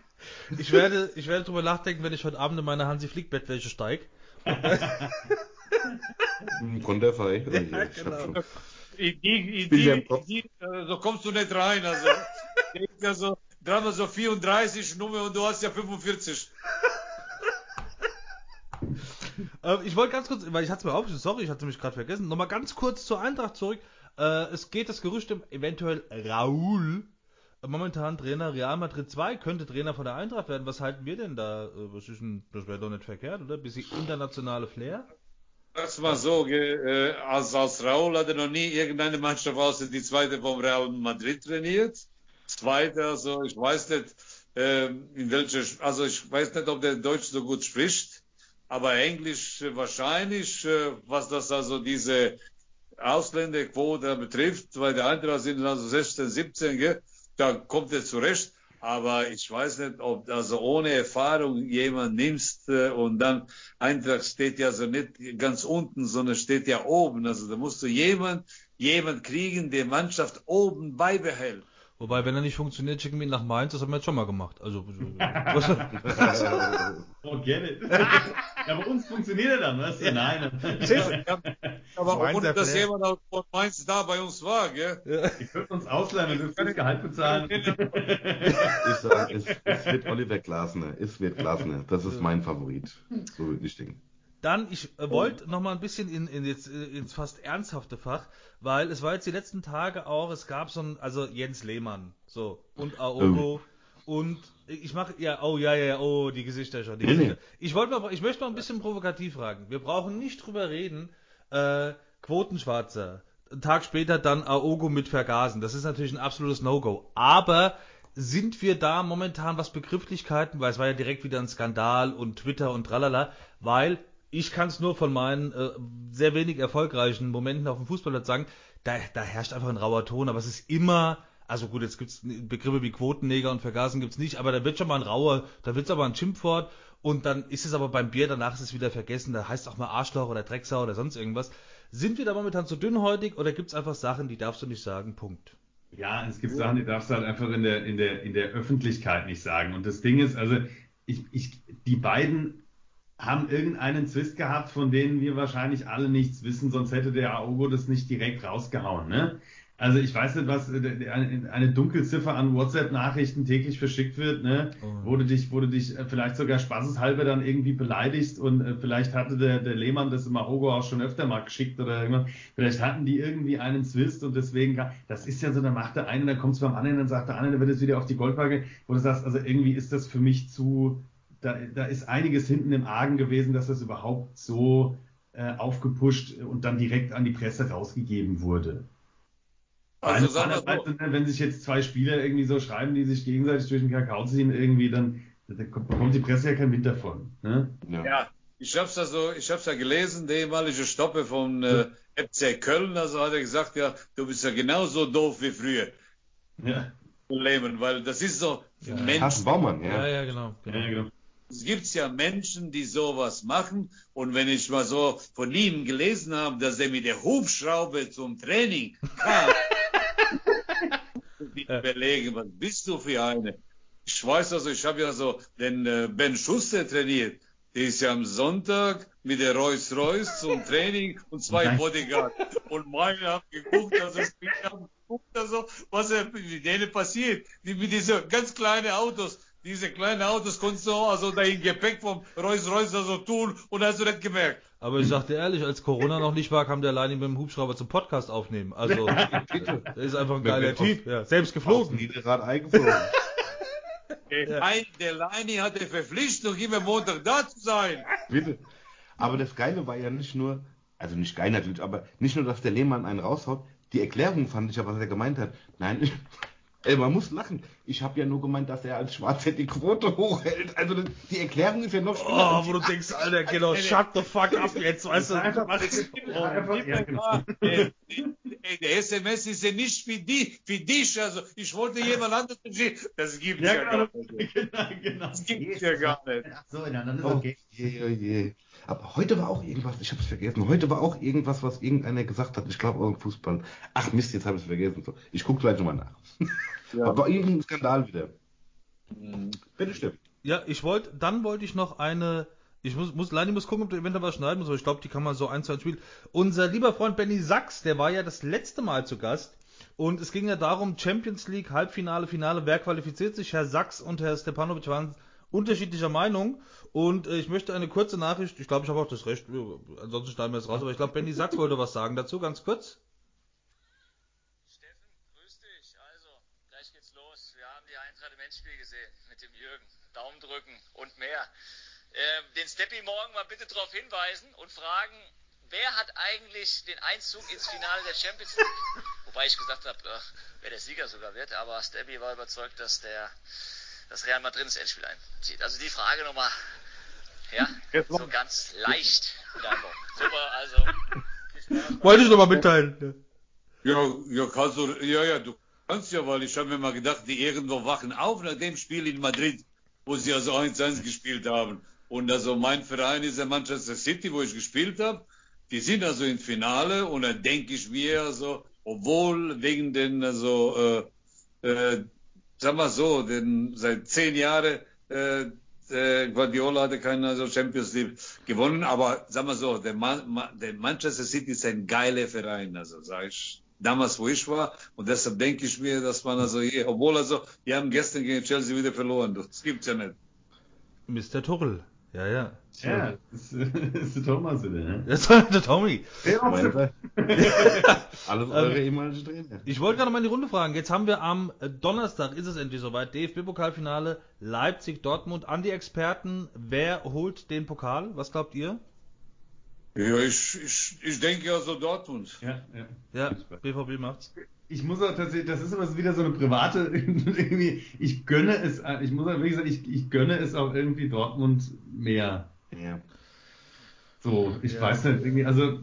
Ich werde, ich werde drüber nachdenken, wenn ich heute Abend in meine Hansi Flick Bettwäsche steige. Konterfei. Ja, ich hab genau. schon- ja in die, äh, so kommst du nicht rein. Also, der ist ja so, dreimal so 34 Nummer und du hast ja 45. Ähm, ich wollte ganz kurz, weil ich hatte es mir aufgeschrieben, sorry, ich hatte mich gerade vergessen, nochmal ganz kurz zur Eintracht zurück. Äh, es geht das Gerücht um eventuell äh, momentan Trainer Real Madrid 2, könnte Trainer von der Eintracht werden. Was halten wir denn da? Äh, ist denn, das wäre doch nicht verkehrt, oder? Bisschen internationale Flair? Das war so, äh, als, als Raul hat er noch nie irgendeine Mannschaft außer die zweite vom Real Madrid trainiert. Zweite, also ich weiß nicht, ähm, in welcher, also ich weiß nicht, ob der Deutsch so gut spricht, aber Englisch äh, wahrscheinlich, äh, was das also diese Ausländerquote betrifft, weil der Eintracht sind also 16, 17, gell? Da kommt er zurecht. Aber ich weiß nicht, ob also ohne Erfahrung jemand nimmst äh, und dann Eintracht steht ja so nicht ganz unten, sondern steht ja oben. Also da musst du jemand, jemand kriegen, der Mannschaft oben beibehält. Wobei, wenn er nicht funktioniert, schicken wir ihn nach Mainz, das haben wir jetzt schon mal gemacht. Also, oh, get it. ja, bei uns funktioniert er dann, weißt du? Nein. Ja, aber ohne, dass jemand von Mainz da bei uns war, gell? Ja. Ihr könnt uns ausleihen, wenn wir das Gehalt bezahlen. ich sage, es, es wird Oliver Glasner. Es wird Glasner. Das ist mein Favorit. So würde ich denken. Dann, ich äh, wollte noch mal ein bisschen in, in jetzt, äh, ins fast ernsthafte Fach, weil es war jetzt die letzten Tage auch, es gab so ein, also Jens Lehmann, so, und Aogo, oh. und ich mache, ja, oh, ja, ja, oh, die Gesichter schon, die Gesichter. Ich wollte mal, ich möchte mal ein bisschen provokativ fragen. Wir brauchen nicht drüber reden, äh, Quotenschwarzer, einen Tag später dann Aogo mit Vergasen. Das ist natürlich ein absolutes No-Go. Aber sind wir da momentan, was Begrifflichkeiten, weil es war ja direkt wieder ein Skandal und Twitter und tralala, weil ich kann es nur von meinen äh, sehr wenig erfolgreichen Momenten auf dem Fußballplatz sagen, da, da herrscht einfach ein rauer Ton, aber es ist immer, also gut, jetzt gibt es Begriffe wie Quotenneger und Vergasen gibt es nicht, aber da wird schon mal ein rauer, da wird es aber ein Schimpfwort und dann ist es aber beim Bier, danach ist es wieder vergessen, da heißt auch mal Arschloch oder Drecksau oder sonst irgendwas. Sind wir da momentan zu dünnhäutig oder gibt es einfach Sachen, die darfst du nicht sagen, Punkt? Ja, es gibt Sachen, die darfst du halt einfach in der, in der, in der Öffentlichkeit nicht sagen. Und das Ding ist, also ich, ich, die beiden haben irgendeinen Zwist gehabt, von denen wir wahrscheinlich alle nichts wissen, sonst hätte der Aogo das nicht direkt rausgehauen. Ne? Also ich weiß nicht, was äh, eine Dunkelziffer an WhatsApp-Nachrichten täglich verschickt wird, ne? Oh. du dich, du dich äh, vielleicht sogar spaßeshalber dann irgendwie beleidigst und äh, vielleicht hatte der, der Lehmann das im Aogo auch schon öfter mal geschickt oder irgendwas. Vielleicht hatten die irgendwie einen Zwist und deswegen, das ist ja so, dann macht der eine, dann kommt es beim anderen, dann sagt der andere, dann wird es wieder auf die Goldwaage, wo du sagst, also irgendwie ist das für mich zu, da, da ist einiges hinten im Argen gewesen, dass das überhaupt so äh, aufgepusht und dann direkt an die Presse rausgegeben wurde. Also mal so. Ne, wenn sich jetzt zwei Spieler irgendwie so schreiben, die sich gegenseitig durch den Kakao ziehen, irgendwie, dann, dann bekommt die Presse ja keinen Wind davon. Ne? Ja. ja. ich hab's da so, ich hab's da gelesen, der ehemalige Stoppe von äh, FC Köln, also hat er gesagt, ja, du bist ja genauso doof wie früher. Ja. Lehmann, weil das ist so ja. Menschen. Baumann, ja. Ja, ja, genau. genau. Ja, genau. Es gibt ja Menschen, die sowas machen. Und wenn ich mal so von ihm gelesen habe, dass er mit der Hubschraube zum Training kam, ich überlege, was bist du für eine? Ich weiß also, ich habe ja so den äh, Ben Schuster trainiert. Der ist ja am Sonntag mit der Rolls Royce zum Training und zwei Bodyguards. Und meine haben geguckt, also ich habe geguckt, also, was mit denen passiert. Die mit diesen ganz kleinen Autos diese kleinen Autos konntest du also dein Gepäck vom Rolls Royce also tun und hast du nicht gemerkt. Aber ich sagte ehrlich, als Corona noch nicht war, kam der alleine mit dem Hubschrauber zum Podcast aufnehmen. Also, der ist einfach ein geiler Typ. Ja, selbst geflogen. Niederrad eingeflogen. Nein, der Leini hatte Verpflichtung, immer Montag da zu sein. Bitte. Aber das Geile war ja nicht nur, also nicht geil natürlich, aber nicht nur, dass der Lehmann einen raushaut, die Erklärung fand ich ja, was er gemeint hat. Nein, Ey, man muss lachen. Ich habe ja nur gemeint, dass er als Schwarzer die Quote hochhält. Also die Erklärung ist ja noch schlimmer. Oh, wo du denkst, Alter, genau, shut the fuck up jetzt, weißt du. Einfach, oh, einfach, ja, genau. ey, der SMS ist ja nicht für, die, für dich, also ich wollte jemand anderes Das gibt ja, ja genau, gar nicht. Genau, genau. Das gibt ja gar nicht. Ach so, dann ist okay. Oh, je, oh je. Aber heute war auch irgendwas, ich habe es vergessen, heute war auch irgendwas, was irgendeiner gesagt hat, ich glaube auch im Fußball. Ach Mist, jetzt habe ich es vergessen. Ich gucke gleich nochmal nach. Ja. Aber irgendein Skandal wieder. Mhm. Bitte stimmt. Ja, ich wollte, dann wollte ich noch eine, ich muss, muss, leider muss gucken, ob du eventuell was schneiden musst, aber ich glaube, die kann man so eins zu eins spielen. Unser lieber Freund Benny Sachs, der war ja das letzte Mal zu Gast. Und es ging ja darum, Champions League, Halbfinale, Finale, wer qualifiziert sich? Herr Sachs und Herr Stepanovic waren unterschiedlicher Meinung. Und äh, ich möchte eine kurze Nachricht, ich glaube, ich habe auch das Recht, ansonsten schneiden wir es raus, aber ich glaube, Benny Sachs wollte was sagen dazu, ganz kurz. Endspiel gesehen mit dem Jürgen. Daumen drücken und mehr. Äh, den Steppi morgen mal bitte darauf hinweisen und fragen, wer hat eigentlich den Einzug ins Finale der Champions League? Wobei ich gesagt habe, äh, wer der Sieger sogar wird, aber Steppi war überzeugt, dass der das Real Madrid ins Endspiel einzieht. Also die Frage nochmal, ja, so ganz leicht. Super, also. Wollte ich nochmal mitteilen. Ja, ja, kannst du, ja, ja, du kannst ja, weil ich habe mir mal gedacht, die irgendwo wachen auf nach dem Spiel in Madrid, wo sie also 1-1 gespielt haben. Und also mein Verein ist ja Manchester City, wo ich gespielt habe. Die sind also im Finale und dann denke ich mir also, obwohl wegen den also äh, sag mal so, denn seit zehn Jahren äh, äh, Guardiola hatte keine Champions League gewonnen, aber sag mal so, der, Man der Manchester City ist ein geiler Verein, also sag ich damals, wo ich war. Und deshalb denke ich mir, dass man also hier, obwohl also, die haben gestern gegen Chelsea wieder verloren. Das gibt's ja nicht. Mr. Tuchel. Ja, ja. Ja, das ist, das ist der Thomas wieder, ne? Das war der Tommy. Alles eure ehemalige Trainer. Ich wollte gerade mal in die Runde fragen. Jetzt haben wir am Donnerstag, ist es endlich soweit, DFB-Pokalfinale Leipzig-Dortmund. An die Experten, wer holt den Pokal? Was glaubt ihr? Ja, ich, ich, ich denke also Dortmund. Ja, ja. Ja, BVB macht's. Ich muss auch tatsächlich, das ist immer wieder so eine private, irgendwie, ich gönne es, ich muss auch wirklich sagen, ich, ich gönne es auch irgendwie Dortmund mehr. Ja. So, ich Ja. weiß nicht, irgendwie, also,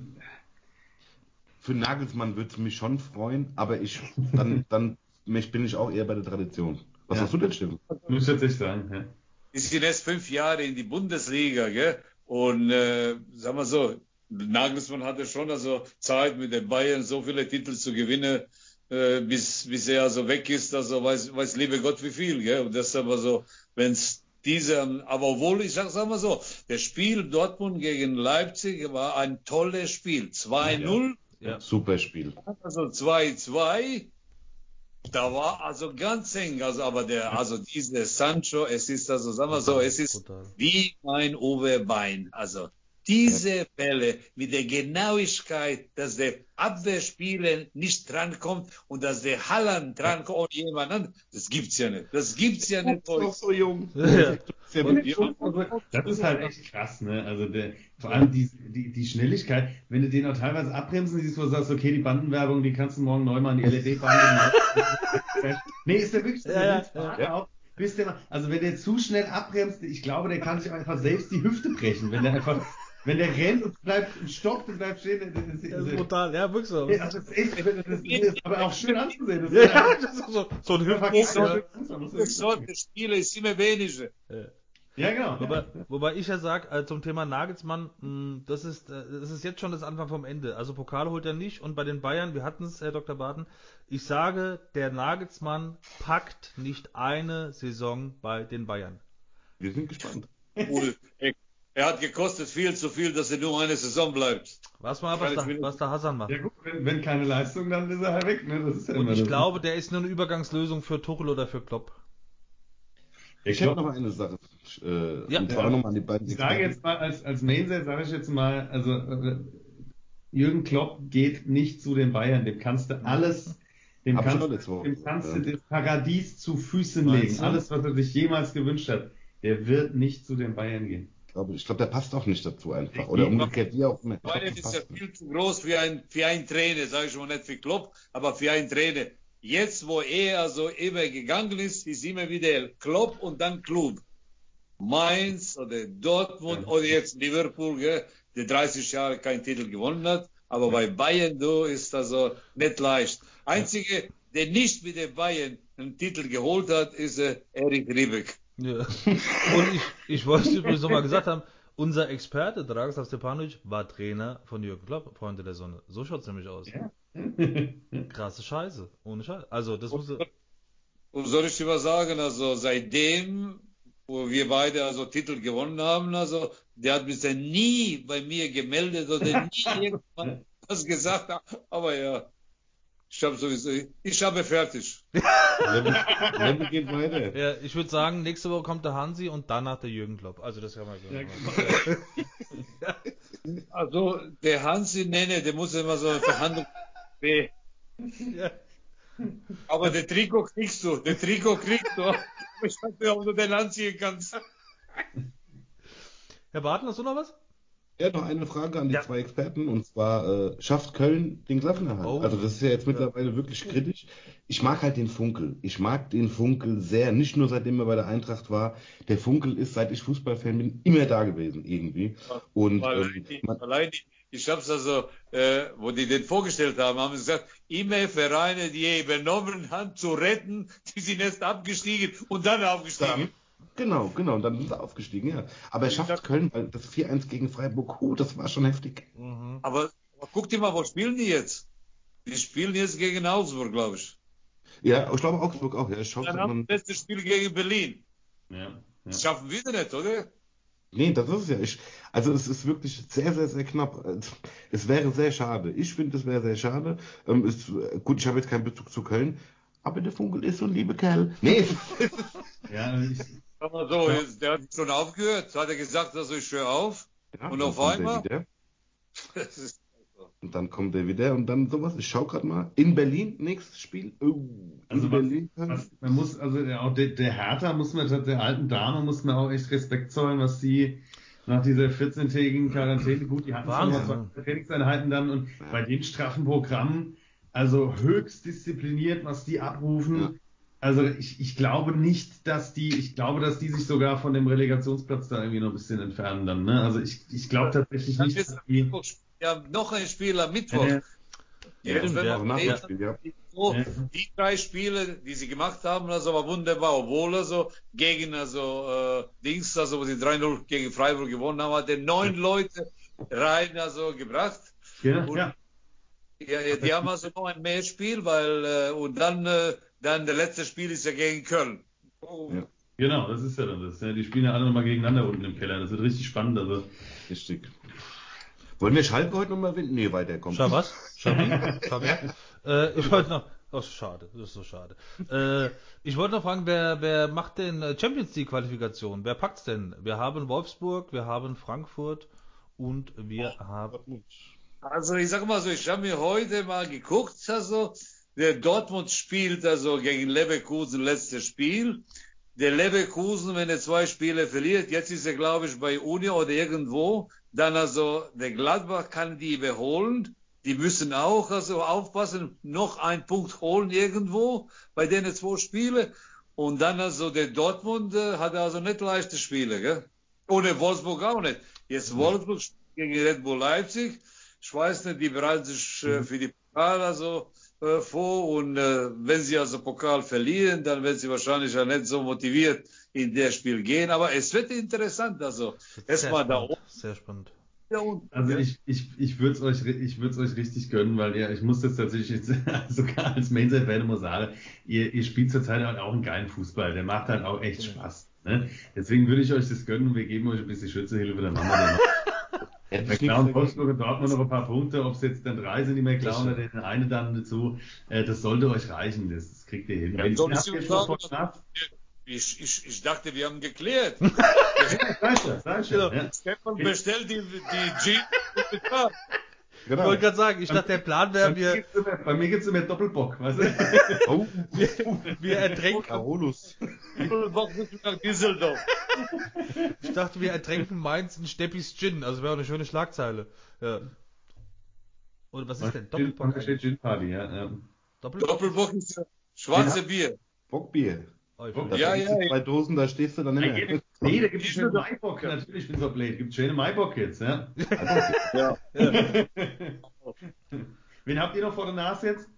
Für Nagelsmann würde es mich schon freuen, aber ich dann, dann mich bin ich auch eher bei der Tradition. Was Ja. hast du denn, Steffen? muss ich tatsächlich sagen, ja. ist sind erst fünf Jahre in die Bundesliga, gell? Und äh, sagen wir so, Nagelsmann hatte schon also Zeit mit den Bayern so viele Titel zu gewinnen, äh, bis, bis er also weg ist, also weiß, weiß liebe Gott wie viel, gell? Und deshalb also, wenn's diese, aber obwohl, ich sag, sag mal so, das Spiel Dortmund gegen Leipzig war ein tolles Spiel. 2-0, Ja. Super Spiel. also 2-2. Da war also ganz eng, also aber der, also diese Sancho, es ist also, sagen wir so, es ist wie mein Oberbein. Also diese Bälle mit der Genauigkeit, dass der Abwehrspieler nicht drankommt und dass der Halland drankommt und jemand anderes, das gibt's ja nicht. Das gibt's ja nicht. noch so jung. Ja. Das ist halt echt krass, ne? Also der, vor allem die, die, die Schnelligkeit, wenn du den auch teilweise abbremsen siehst, wo du sagst, okay, die Bandenwerbung, die kannst du morgen neu machen, die LED-Bande. nee, ist der wirklich, Ja, ja, bis der mal, also wenn der zu schnell abbremst, ich glaube, der kann sich einfach selbst die Hüfte brechen, wenn der einfach, wenn der rennt und bleibt, und stockt und bleibt stehen, das ist, Das ist brutal. Ja, wirklich so. Also das ist echt, das ist aber auch schön anzusehen. Das Ja, ist ja, das ist so, so ein Hüftbruch. so Ja. solche Spiele ist immer weniger. Ja, genau. Wobei, wobei ich ja sage, äh, zum Thema Nagelsmann, mh, das ist, äh, das ist jetzt schon das Anfang vom Ende. Also Pokal holt er nicht und bei den Bayern, wir hatten es, Herr Dr. Barton, ich sage, der Nagelsmann packt nicht eine Saison bei den Bayern. Wir sind gespannt. Cool. Er hat gekostet viel zu viel, dass er nur eine Saison bleibt. Was mal, was ich wieder- was der Hassan macht. Ja gut, wenn, wenn keine Leistung, dann ist er halt weg. Ne? Das ist ja Und ich das. glaube, der ist nur eine Übergangslösung für Tuchel oder für Klopp. Ich hätte noch eine Sache. Äh, Ja. und zwar Ja. nochmal an die beiden Ich sage jetzt mal, als, als Mainset sage ich jetzt mal, also äh, Jürgen Klopp geht nicht zu den Bayern, dem kannst du alles, dem Hab ich kannst, dem kannst du gesagt, das Paradies zu Füßen Meinst legen. du? Alles, was er sich jemals gewünscht hat, der wird nicht zu den Bayern gehen. Ich glaube, ich glaube, der passt auch nicht dazu einfach. Oder umgekehrt, wie auch immer. Bayern ist ja viel zu groß für ein, für ein Trainer, sage ich mal nicht für Klopp, aber für einen Trainer. Jetzt, wo er also immer gegangen ist, ist immer wieder Klopp und dann Club. Mainz oder Dortmund oder jetzt Liverpool, gell, der 30 Jahre keinen Titel gewonnen hat. Aber bei Bayern, du, ist also nicht leicht. Einzige, der nicht mit den Bayern einen Titel geholt hat, ist äh, Erik Riebeck. Ja. Und ich, ich wollte übrigens nochmal gesagt haben, unser Experte, Dragoslav Stepanovic, war Trainer von Jürgen Klopp, Freunde der Sonne. So schaut's nämlich aus. Ja. Krasse Scheiße. Ohne Scheiße. Also, das muss. Und soll ich dir was sagen, also seitdem, wo wir beide also Titel gewonnen haben, also der hat bisher nie bei mir gemeldet oder nie irgendwann was gesagt, aber ja, ich habe sowieso, ich habe fertig. Level geht weiter. Ja, ich würde sagen, nächste Woche kommt der Hansi und danach der Jürgen Klopp. Also, das kann man Ja, sagen. genau. Also der Hansi nenne, der muss immer so eine Verhandlung. Nee. Ja. Aber der Trikot kriegst du, der Trikot kriegst du. Ich weiß nicht, ob du den anziehen kannst. Herr Barton, hast du noch was? Ja, noch eine Frage an die Ja. zwei Experten und zwar äh, schafft Köln den Klassenerhalt? Oh. Also das ist ja jetzt mittlerweile wirklich kritisch. Ich mag halt den Funkel. Ich mag den Funkel sehr. Nicht nur seitdem er bei der Eintracht war. Der Funkel ist, seit ich Fußballfan bin, immer da gewesen irgendwie. Und Allein, ähm, die- man, allein ich hab's also, äh, wo die den vorgestellt haben, haben sie gesagt, immer Vereine, die er übernommen haben, zu retten, die sind erst abgestiegen und dann aufgestiegen. Genau, genau. Und dann sind sie aufgestiegen, ja. Aber er schafft Köln, weil das 4-1 gegen Freiburg, oh, das war schon heftig. Mhm. Aber, aber guck dir mal, wo spielen die jetzt? Die spielen jetzt gegen Augsburg, glaube ich. Ja, ich glaube Augsburg auch. Ja, ich schaue Dann haben wir mal. das letzte Spiel gegen Berlin. Ja, ja. Das schaffen wir wieder nicht, oder? Nee, das ist es ja. Ich, also es ist wirklich sehr, sehr, sehr knapp. Es wäre sehr schade. Ich finde, es wäre sehr schade. Ähm, es, gut, ich habe jetzt keinen Bezug zu Köln, aber der Vogel ist so ein lieber Kerl. Nee, ja ich, Sag mal so, jetzt, der hat schon aufgehört. Hat er gesagt, dass ich höre auf. Ja, Und dann auf kommt einmal? wieder. Das ist, Und dann kommt er wieder und dann sowas. Ich schaue gerade mal. In Berlin, nächstes Spiel. Oh, in Also was, Berlin. was, man muss, also der, auch der, der Hertha muss man, der alten Dame muss man auch echt Respekt zollen, was sie nach dieser 14-tägigen Quarantäne, gut, die hatten schon Wahnsinn, mal zwei Trainingseinheiten dann und bei dem straffen Programm, also höchst diszipliniert, was die abrufen. Ja. Also ich, ich glaube nicht, dass die, ich glaube, dass die sich sogar von dem Relegationsplatz da irgendwie noch ein bisschen entfernen dann. Ne? Also ich, ich glaube tatsächlich dann nicht, dass die. Mittwoch, ja, noch ein Spiel am Mittwoch. Ja, Ja, ja, Nachholspiel, ja. so, Ja. die drei Spiele, die sie gemacht haben, also war wunderbar, obwohl also gegen also äh, Dings, also wo sie 3-0 gegen Freiburg gewonnen haben, hat er neun Leute rein also gebracht. Ja, Und- ja. Ja, ja, die haben also noch ein mehr Spiel, weil äh, und dann äh, dann der letzte Spiel ist ja gegen Köln. Oh, Ja. Genau, das ist ja dann das. Ja, die spielen ja alle nochmal gegeneinander unten im Keller. Das wird richtig spannend. Also, Richtig. Wollen wir Schalke heute nochmal winden? Nee, weiter kommt. Schau was? Schau wie? Schau wer? Äh, ich wollte noch. Oh, schade, das ist so schade. Äh, ich wollte noch fragen, wer, wer macht denn äh, Champions League Qualifikation? Wer packt's denn? Wir haben Wolfsburg, wir haben Frankfurt und wir haben. Also ich sag mal so, ich habe mir heute mal geguckt, also der Dortmund spielt also gegen Leverkusen letztes Spiel. Der Leverkusen, wenn er zwei Spiele verliert, jetzt ist er glaube ich bei Uni oder irgendwo, dann also der Gladbach kann die überholen. Die müssen auch also aufpassen, noch einen Punkt holen irgendwo bei denen zwei Spiele. Und dann also der Dortmund äh, hat also nicht leichte Spiele, gell? Ohne Wolfsburg auch nicht. Jetzt Wolfsburg gegen Red Bull Leipzig. Ich weiß nicht, die bereiten sich äh, für die Pokal also äh, vor und äh, wenn sie also Pokal verlieren, dann werden sie wahrscheinlich ja nicht so motiviert in das Spiel gehen. Aber es wird interessant, also erstmal da oben. Sehr spannend. Ja, und, also ja. ich, ich, ich würde es euch, ich würd's euch richtig gönnen, weil ihr, ich muss das tatsächlich jetzt, sogar als Mainzer-Fan immer sagen, ihr, ihr spielt zurzeit halt auch einen geilen Fußball. Der macht halt auch echt Spaß. Ne? Deswegen würde ich euch das gönnen und wir geben euch ein bisschen Schützehilfe, dann machen wir den noch. Ich klauen dagegen. Wolfsburg und Dortmund noch ein paar Punkte, ob es jetzt dann drei sind, die klauen oder den eine dann dazu. Äh, das sollte euch reichen, das, das kriegt ihr hin. Ja, Wenn soll ich jetzt sagen, noch Spaß, ich, ich, ich dachte, wir haben geklärt. sag schon, sag schon. Genau. Ja. Stefan bestellt die, die Jeans bezahlt. Ich Genau. wollte gerade sagen, ich dachte, der Plan wäre, Bei mir wir, gibt's immer- Bei mir gibt es immer Doppelbock, weißt du? Oh, wir ertränken, Carolus. Doppelbock wir nach Düsseldorf. ich dachte, wir ertränken Mainz in Steppis Gin. Also wäre auch eine schöne Schlagzeile. Ja. Oder was ist denn Gin- Doppelbock? Da steht Gin Party, ja. Doppelbock? Doppelbock ist ja schwarze Bier. Bockbier. Oh, ich Da Ja, ja, ja. zwei Dosen, da stehst du dann nicht Nee, mehr. nee, da gibt es schöne Maibock, natürlich, ich bin so blöd. Gibt schöne Maibock jetzt, ja. Ja. Wen habt ihr noch vor der Nase jetzt?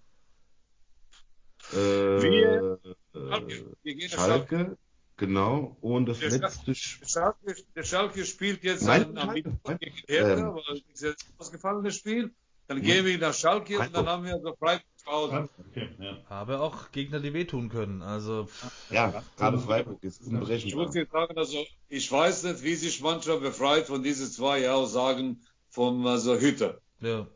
Äh, Wir- äh, Schalke. Wir gehen nach Schalke. Schalke, genau. Und das Der letzte Schalke, der Schalke spielt jetzt Nein, am, Schalke. Mittwoch gegen Hertha, Ähm. weil das ist jetzt ausgefallen, das Spiel. Dann gehen wir nach Schalke und dann haben wir also Freiburg zu Hause. Okay, ja. habe auch Gegner, die wehtun können. Also, Ja, gerade Freiburg ist Ich unberechenbar. muss jetzt sagen, also ich weiß nicht, wie sich mancher befreit von diesen zwei Aussagen vom also Hütter. ja.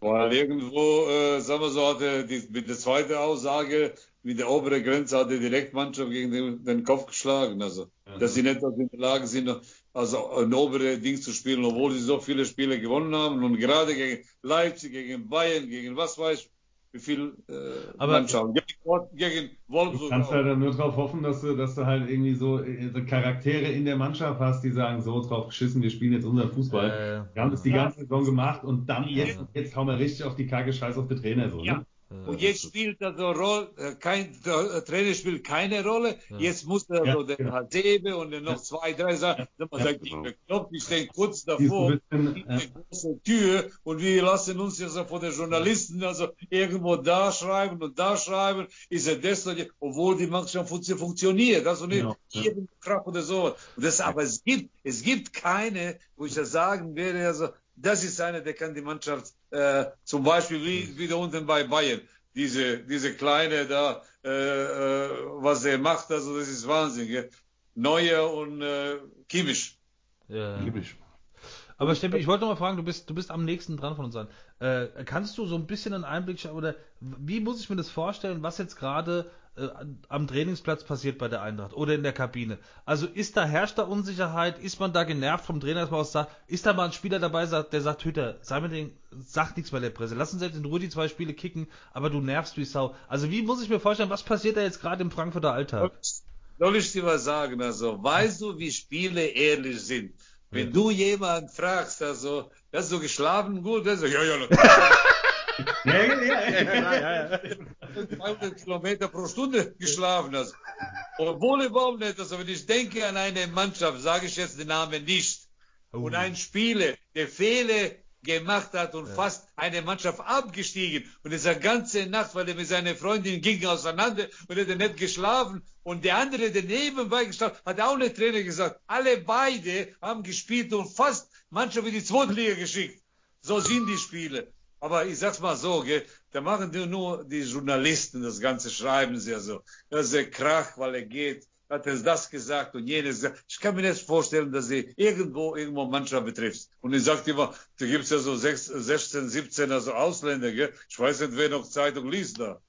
Weil irgendwo, äh, sagen wir so, hat er die, mit der zweiten Aussage, mit der oberen Grenze hat er direkt Mannschaft gegen den, den Kopf geschlagen. Also, Ja. dass sie nicht in der Lage sind, also ein obere Ding zu spielen, obwohl sie so viele Spiele gewonnen haben und gerade gegen Leipzig, gegen Bayern, gegen was weiß ich, wie viel äh, Aber- Mannschaften. Gegen, Wol- gegen Du Wolfsburg. kannst halt dann nur darauf hoffen, dass du, dass du halt irgendwie so, äh, so Charaktere in der Mannschaft hast, die sagen, so drauf geschissen, wir spielen jetzt unseren Fußball. Äh, Wir haben das die ganze Saison gemacht und dann Ja. jetzt, jetzt hauen wir richtig auf die Kacke, scheiß auf den Trainer so, Ja. ne? Und jetzt spielt also Roll, äh, kein der äh, Trainer spielt keine Rolle. Ja. Jetzt muss er Ja, so den genau. Hasebe und dann noch zwei, drei sagen. Dann Ja, sagt genau. die Knopf, ich stehe kurz davor. Die äh, große Tür und wir lassen uns ja so von den Journalisten also irgendwo da schreiben und da schreiben, ist er das, obwohl die Mannschaft funktio- funktioniert, also nicht Genau, ja. jeden Krach oder so. Und das, aber es gibt, es gibt keine, wo ich das sagen werde, also, das ist einer, der kann die Mannschaft, äh, zum Beispiel wie, wie da unten bei Bayern. diese, diese Kleine da, äh, äh, was er macht, also das ist Wahnsinn. Gell? Neuer und äh, Kimmich. Ja. Liebig. Aber Steffi, ich wollte noch mal fragen, du bist, du bist am nächsten dran von uns an. Äh, kannst du so ein bisschen einen Einblick schauen, oder wie muss ich mir das vorstellen, was jetzt gerade äh, am Trainingsplatz passiert bei der Eintracht oder in der Kabine? Also ist da, herrscht da Unsicherheit? Ist man da genervt vom Trainer, dass man auch sagt, ist da mal ein Spieler dabei, der sagt, Hütter, sei mir den, sag nichts bei der Presse, lass uns jetzt in Ruhe die zwei Spiele kicken, aber du nervst wie Sau. Also wie muss ich mir vorstellen, was passiert da jetzt gerade im Frankfurter Alltag? Soll ich dir was sagen? Also, weißt du, wie Spiele ehrlich sind? Wenn du jemand fragst, also, hast du geschlafen gut? Der sagt, ja, ja, Ja, ja, ja. ja. 200 Kilometer pro Stunde geschlafen hast. Und Volleyball nicht. Also, wenn ich denke an eine Mannschaft, sage ich jetzt den Namen nicht. Und ein Spieler, der Fehler gemacht hat und fast eine Mannschaft abgestiegen. Und dieser ganze Nacht, weil er mit seiner Freundin ging auseinander und er hat nicht geschlafen. Und der andere, der nebenbei geschlafen hat, auch der Trainer gesagt, alle beide haben gespielt und fast Mannschaft in die zweite Liga geschickt. So sind die Spiele. Aber ich sag's mal so, gell, da machen die nur die Journalisten das Ganze, schreiben sie ja so. Das ist der Krach, weil er geht, hat er das gesagt und jenes gesagt. Ich kann mir nicht vorstellen, dass sie irgendwo, irgendwo Mannschaft betrifft. Und ich sagte immer, da gibt's ja so sechs, 16, 17, also Ausländer, gell. Ich weiß nicht, wer noch Zeitung liest da.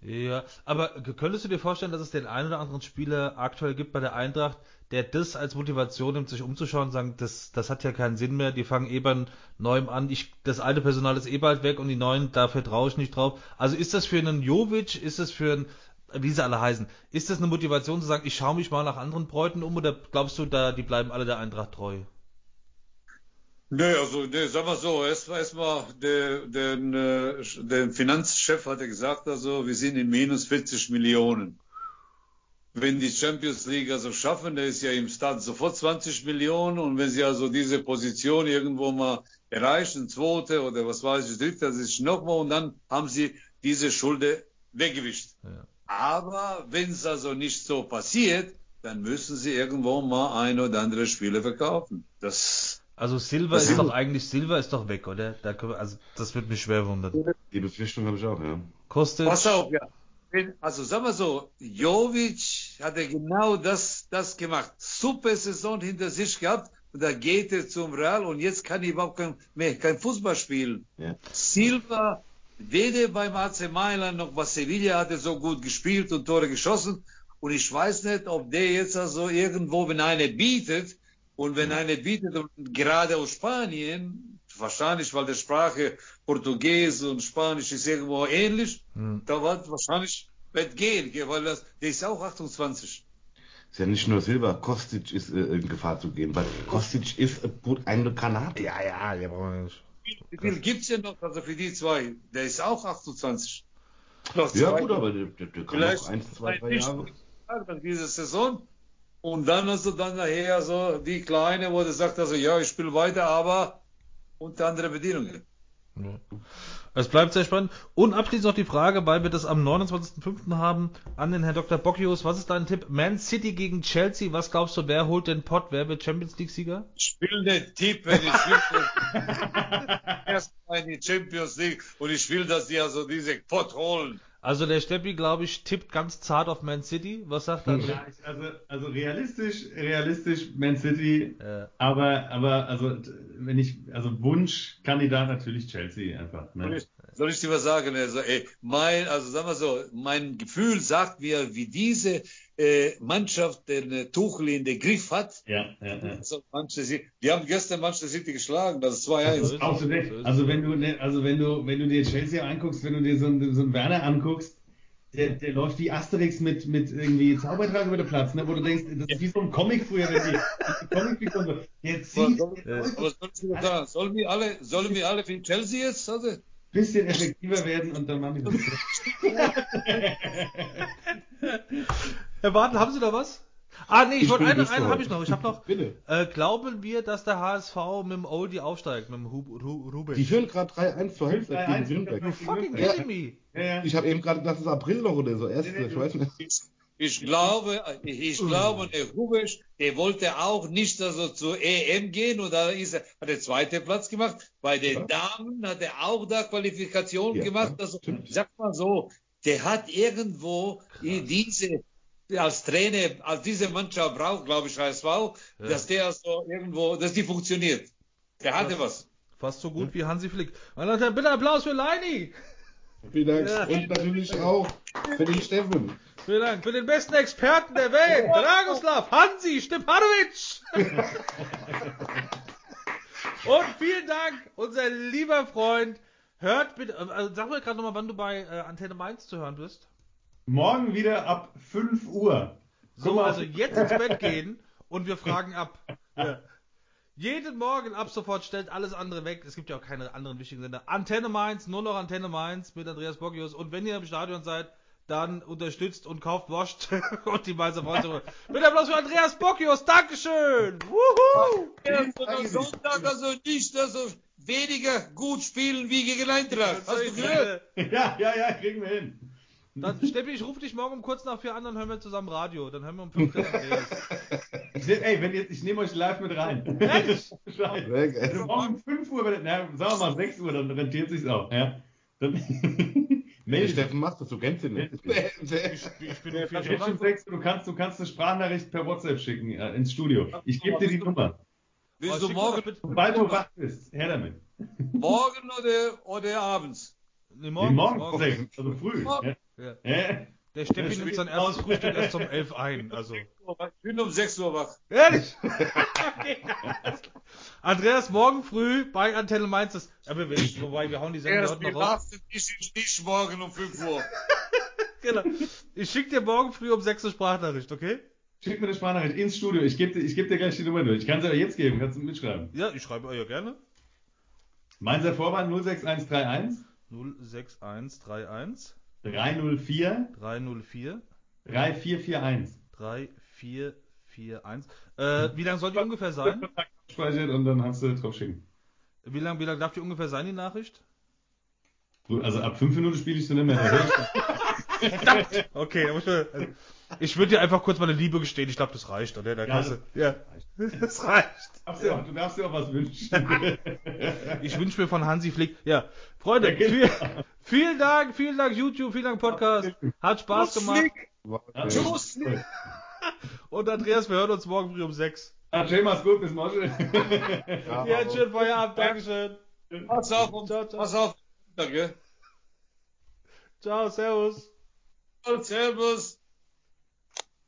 Ja, aber könntest du dir vorstellen, dass es den einen oder anderen Spieler aktuell gibt bei der Eintracht, der das als Motivation nimmt, sich umzuschauen und sagen, das, das hat ja keinen Sinn mehr, die fangen eh bei neuem an, ich, das alte Personal ist eh bald weg und die neuen, da vertraue ich nicht drauf. Also ist das für einen Jovic, ist das für einen, wie sie alle heißen, ist das eine Motivation zu sagen, ich schaue mich mal nach anderen Bräuten um oder glaubst du, da, die bleiben alle der Eintracht treu? Nee, also, nee, sag mal so, erstmal, erstmal, der, den, äh, der Finanzchef hatte gesagt, also, wir sind in minus 40 Millionen. Wenn die Champions League also schaffen, der ist ja im Start sofort 20 Millionen und wenn sie also diese Position irgendwo mal erreichen, zweite oder was weiß ich, dritte, das ist nochmal und dann haben sie diese Schulde weggewischt. Ja. Aber wenn es also nicht so passiert, dann müssen sie irgendwo mal ein oder andere Spiele verkaufen. Das, Also Silva Das ist doch eigentlich, Silva ist doch weg, oder? Da können wir, also das wird mich schwer wundern. Die Befürchtung habe ich auch, ja. Kostet. Pass auf, ja. Also sagen wir so, Jovic hat er genau das, das gemacht. Super Saison hinter sich gehabt und da geht er zum Real und jetzt kann er überhaupt kein, mehr, kein Fußball spielen. Ja. Silva, weder beim AC Mailand noch bei Sevilla hat er so gut gespielt und Tore geschossen. Und ich weiß nicht, ob der jetzt also irgendwo, wenn einer bietet, und wenn einer bietet, und gerade aus Spanien, wahrscheinlich, weil der Sprache Portugies und Spanisch ist irgendwo ähnlich, Hm. da wird wahrscheinlich wird gehen, weil das, der ist auch 28. Ist ja nicht nur Silber, Kostic ist äh, in Gefahr zu gehen, weil Kostic ist äh, gut eine Granate. Ja, ja, der brauchen wir nicht. Wie viel gibt's denn noch, also für die zwei? Der ist auch 28. Noch Ja zwei- gut, aber der, der, der kann Vielleicht noch eins, zwei, drei Jahre. nach dieser Saison. Und dann hast du dann nachher so die Kleine, wo der sagt also, ja, ich spiele weiter, aber unter anderen Bedingungen. Ja. Es bleibt sehr spannend. Und abschließend noch die Frage, weil wir das am 29.05. haben, an den Herrn Dr. Bocchius. Was ist dein Tipp? Man City gegen Chelsea. Was glaubst du, wer holt den Pott? Wer wird Champions League-Sieger? Ich will nicht tippen, ich will erstmal in die Champions League und ich will, dass die also diese Pott holen. Also der Steppi, glaube ich, tippt ganz zart auf Man City. Was sagt er? Ja, ich, also, also realistisch, realistisch Man City, Äh, aber, aber also wenn ich, also Wunschkandidat natürlich Chelsea einfach. Soll Ne? ich, soll ich dir was sagen? Also, ey, mein, also sagen wir so, mein Gefühl sagt mir, wie diese Mannschaft den äh, Tuchel in den Griff hat. Ja, ja, ja. Also, Manchester City, die haben gestern Manchester City geschlagen, das ist 2-1. Also, es. also wenn du, ne, also wenn du, wenn du dir Chelsea anguckst, wenn du dir so einen, so einen Werner anguckst, der, der läuft wie Asterix mit, mit irgendwie Zaubertrag über den Platz, ne, wo du denkst, das ist wie so ein Comic früher, wenn die, die Aber soll ich dir sagen? Sollen wir alle, sollen wir alle für Chelsea jetzt? Also? Bisschen effektiver werden und dann machen die das. Herr Bartel, haben Sie da was? Ah, nee, ich, Ich wollte bin eine, bis eine heute. habe ich noch. Ich habe noch. Bitte. Äh, glauben wir, dass der HSV mit dem Oldie aufsteigt, mit dem Hub, Ru, Rubic? Die führen gerade 3-1 zur Halbzeit 3-1 gegen Nürnberg. You fucking kidding me? Ja, ja. Ich habe eben gerade gedacht, das ist April noch oder so. Erste, Nee, nee, ich weiß nicht. Ich glaube, ich glaube, der Hubisch, der wollte auch nicht also zur EM gehen und da ist er, hat er zweiten Platz gemacht. Bei den Damen hat er auch da Qualifikation Ja, gemacht. ja, Also, sag mal so, der hat irgendwo diese, als Trainer, als diese Mannschaft braucht, glaube ich, HSV, dass der so irgendwo, dass die funktioniert. Der hatte was. Fast so gut wie Hansi Flick. Meine Leute, bitte Applaus für Leini. Vielen Dank. Ja. Und natürlich auch für den Steffen. Vielen Dank. Für den besten Experten der Welt, Dragoslav Hansi Stepanovic. Und vielen Dank, unser lieber Freund. Hört bitte, also sag mir gerade nochmal, wann du bei äh, Antenne Mainz zu hören bist. Morgen wieder ab 5 Uhr. So, also jetzt ins Bett gehen und wir fragen ab. Ja. Jeden Morgen ab sofort stellt alles andere weg. Es gibt ja auch keine anderen wichtigen Sender. Antenne Mainz, nur noch Antenne Mainz mit Andreas Bockius. Und wenn ihr im Stadion seid, dann unterstützt und kauft Wurst und die Mainzer Freunde. Mit Applaus für Andreas Bockius. Dankeschön. Wuhu. Am Sonntag also nicht, also weniger gut spielen wie gegen Eintracht. Hast du gehört? Ja, ja, ja, kriegen wir hin. Dann, Steffi, ich rufe dich morgen um kurz nach vier an, dann hören wir zusammen Radio. Dann hören wir um fünf Andreas. Ich nehm, ey, wenn jetzt, ich nehme euch live mit rein. Geil. Also morgen um 5 Uhr, wenn- na, sagen wir mal 6 Uhr, dann rentiert sich's auch. Ja. Dann Mail Steffen macht das, du kennst ihn nicht. Ich bin schon schon dran. 6 Uhr, du kannst, du kannst eine Sprachnachricht per WhatsApp schicken äh, ins Studio. Ich gebe dir die Nummer. Willst du morgen, Sobald du wach bist, her damit. morgen oder, oder abends? Nee, Nee, morgen. morgen, morgen. 6, also früh. Morgen. Ja. Ja. Ja. Der Steffi nimmt sein erstes Frühstück erst um elf ein. Also. Ich bin um 6 Uhr wach. Ehrlich? Andreas, morgen früh bei Antenne Mainz. Das, aber wir, wobei, wir hauen die Sendung heute noch raus. lassen dich nicht morgen um 5 Uhr. Genau. Ich schicke dir morgen früh um 6 Uhr Sprachnachricht, okay? Schick mir eine Sprachnachricht ins Studio. Ich gebe dir, ich geb dir gleich die Nummer durch. Ich kann sie aber jetzt geben. Kannst du mitschreiben. Ja, ich schreibe euch ja gerne. Mainzer Vorwand 06131 06131 304 304 3441. 3441. Äh, wie lang soll die ungefähr sein? Speichert und dann hast du drauf schicken. Wie lang, wie lang darf die ungefähr sein, die Nachricht? Also ab 5 Minuten spiele ich sie nicht mehr. Ich- Verdammt! Okay, ich, also, würde dir einfach kurz meine Liebe gestehen. Ich glaube, das reicht, oder? Da Ja, du, ja, das reicht. Darfst du, auch, du darfst dir auch was wünschen. Ich wünsche mir von Hansi Flick. Ja, Freunde, Ja, genau. Viel, vielen Dank, vielen Dank YouTube, vielen Dank Podcast. Hat Spaß gemacht. Tschüss. Und Andreas, wir hören uns morgen früh um 6. Ah, Jay, mach's gut, bis morgen. Ja, einen schönen Feierabend. Dankeschön. Pass auf, und, Ciao, ciao. pass auf. Danke. Ciao, servus. Servus.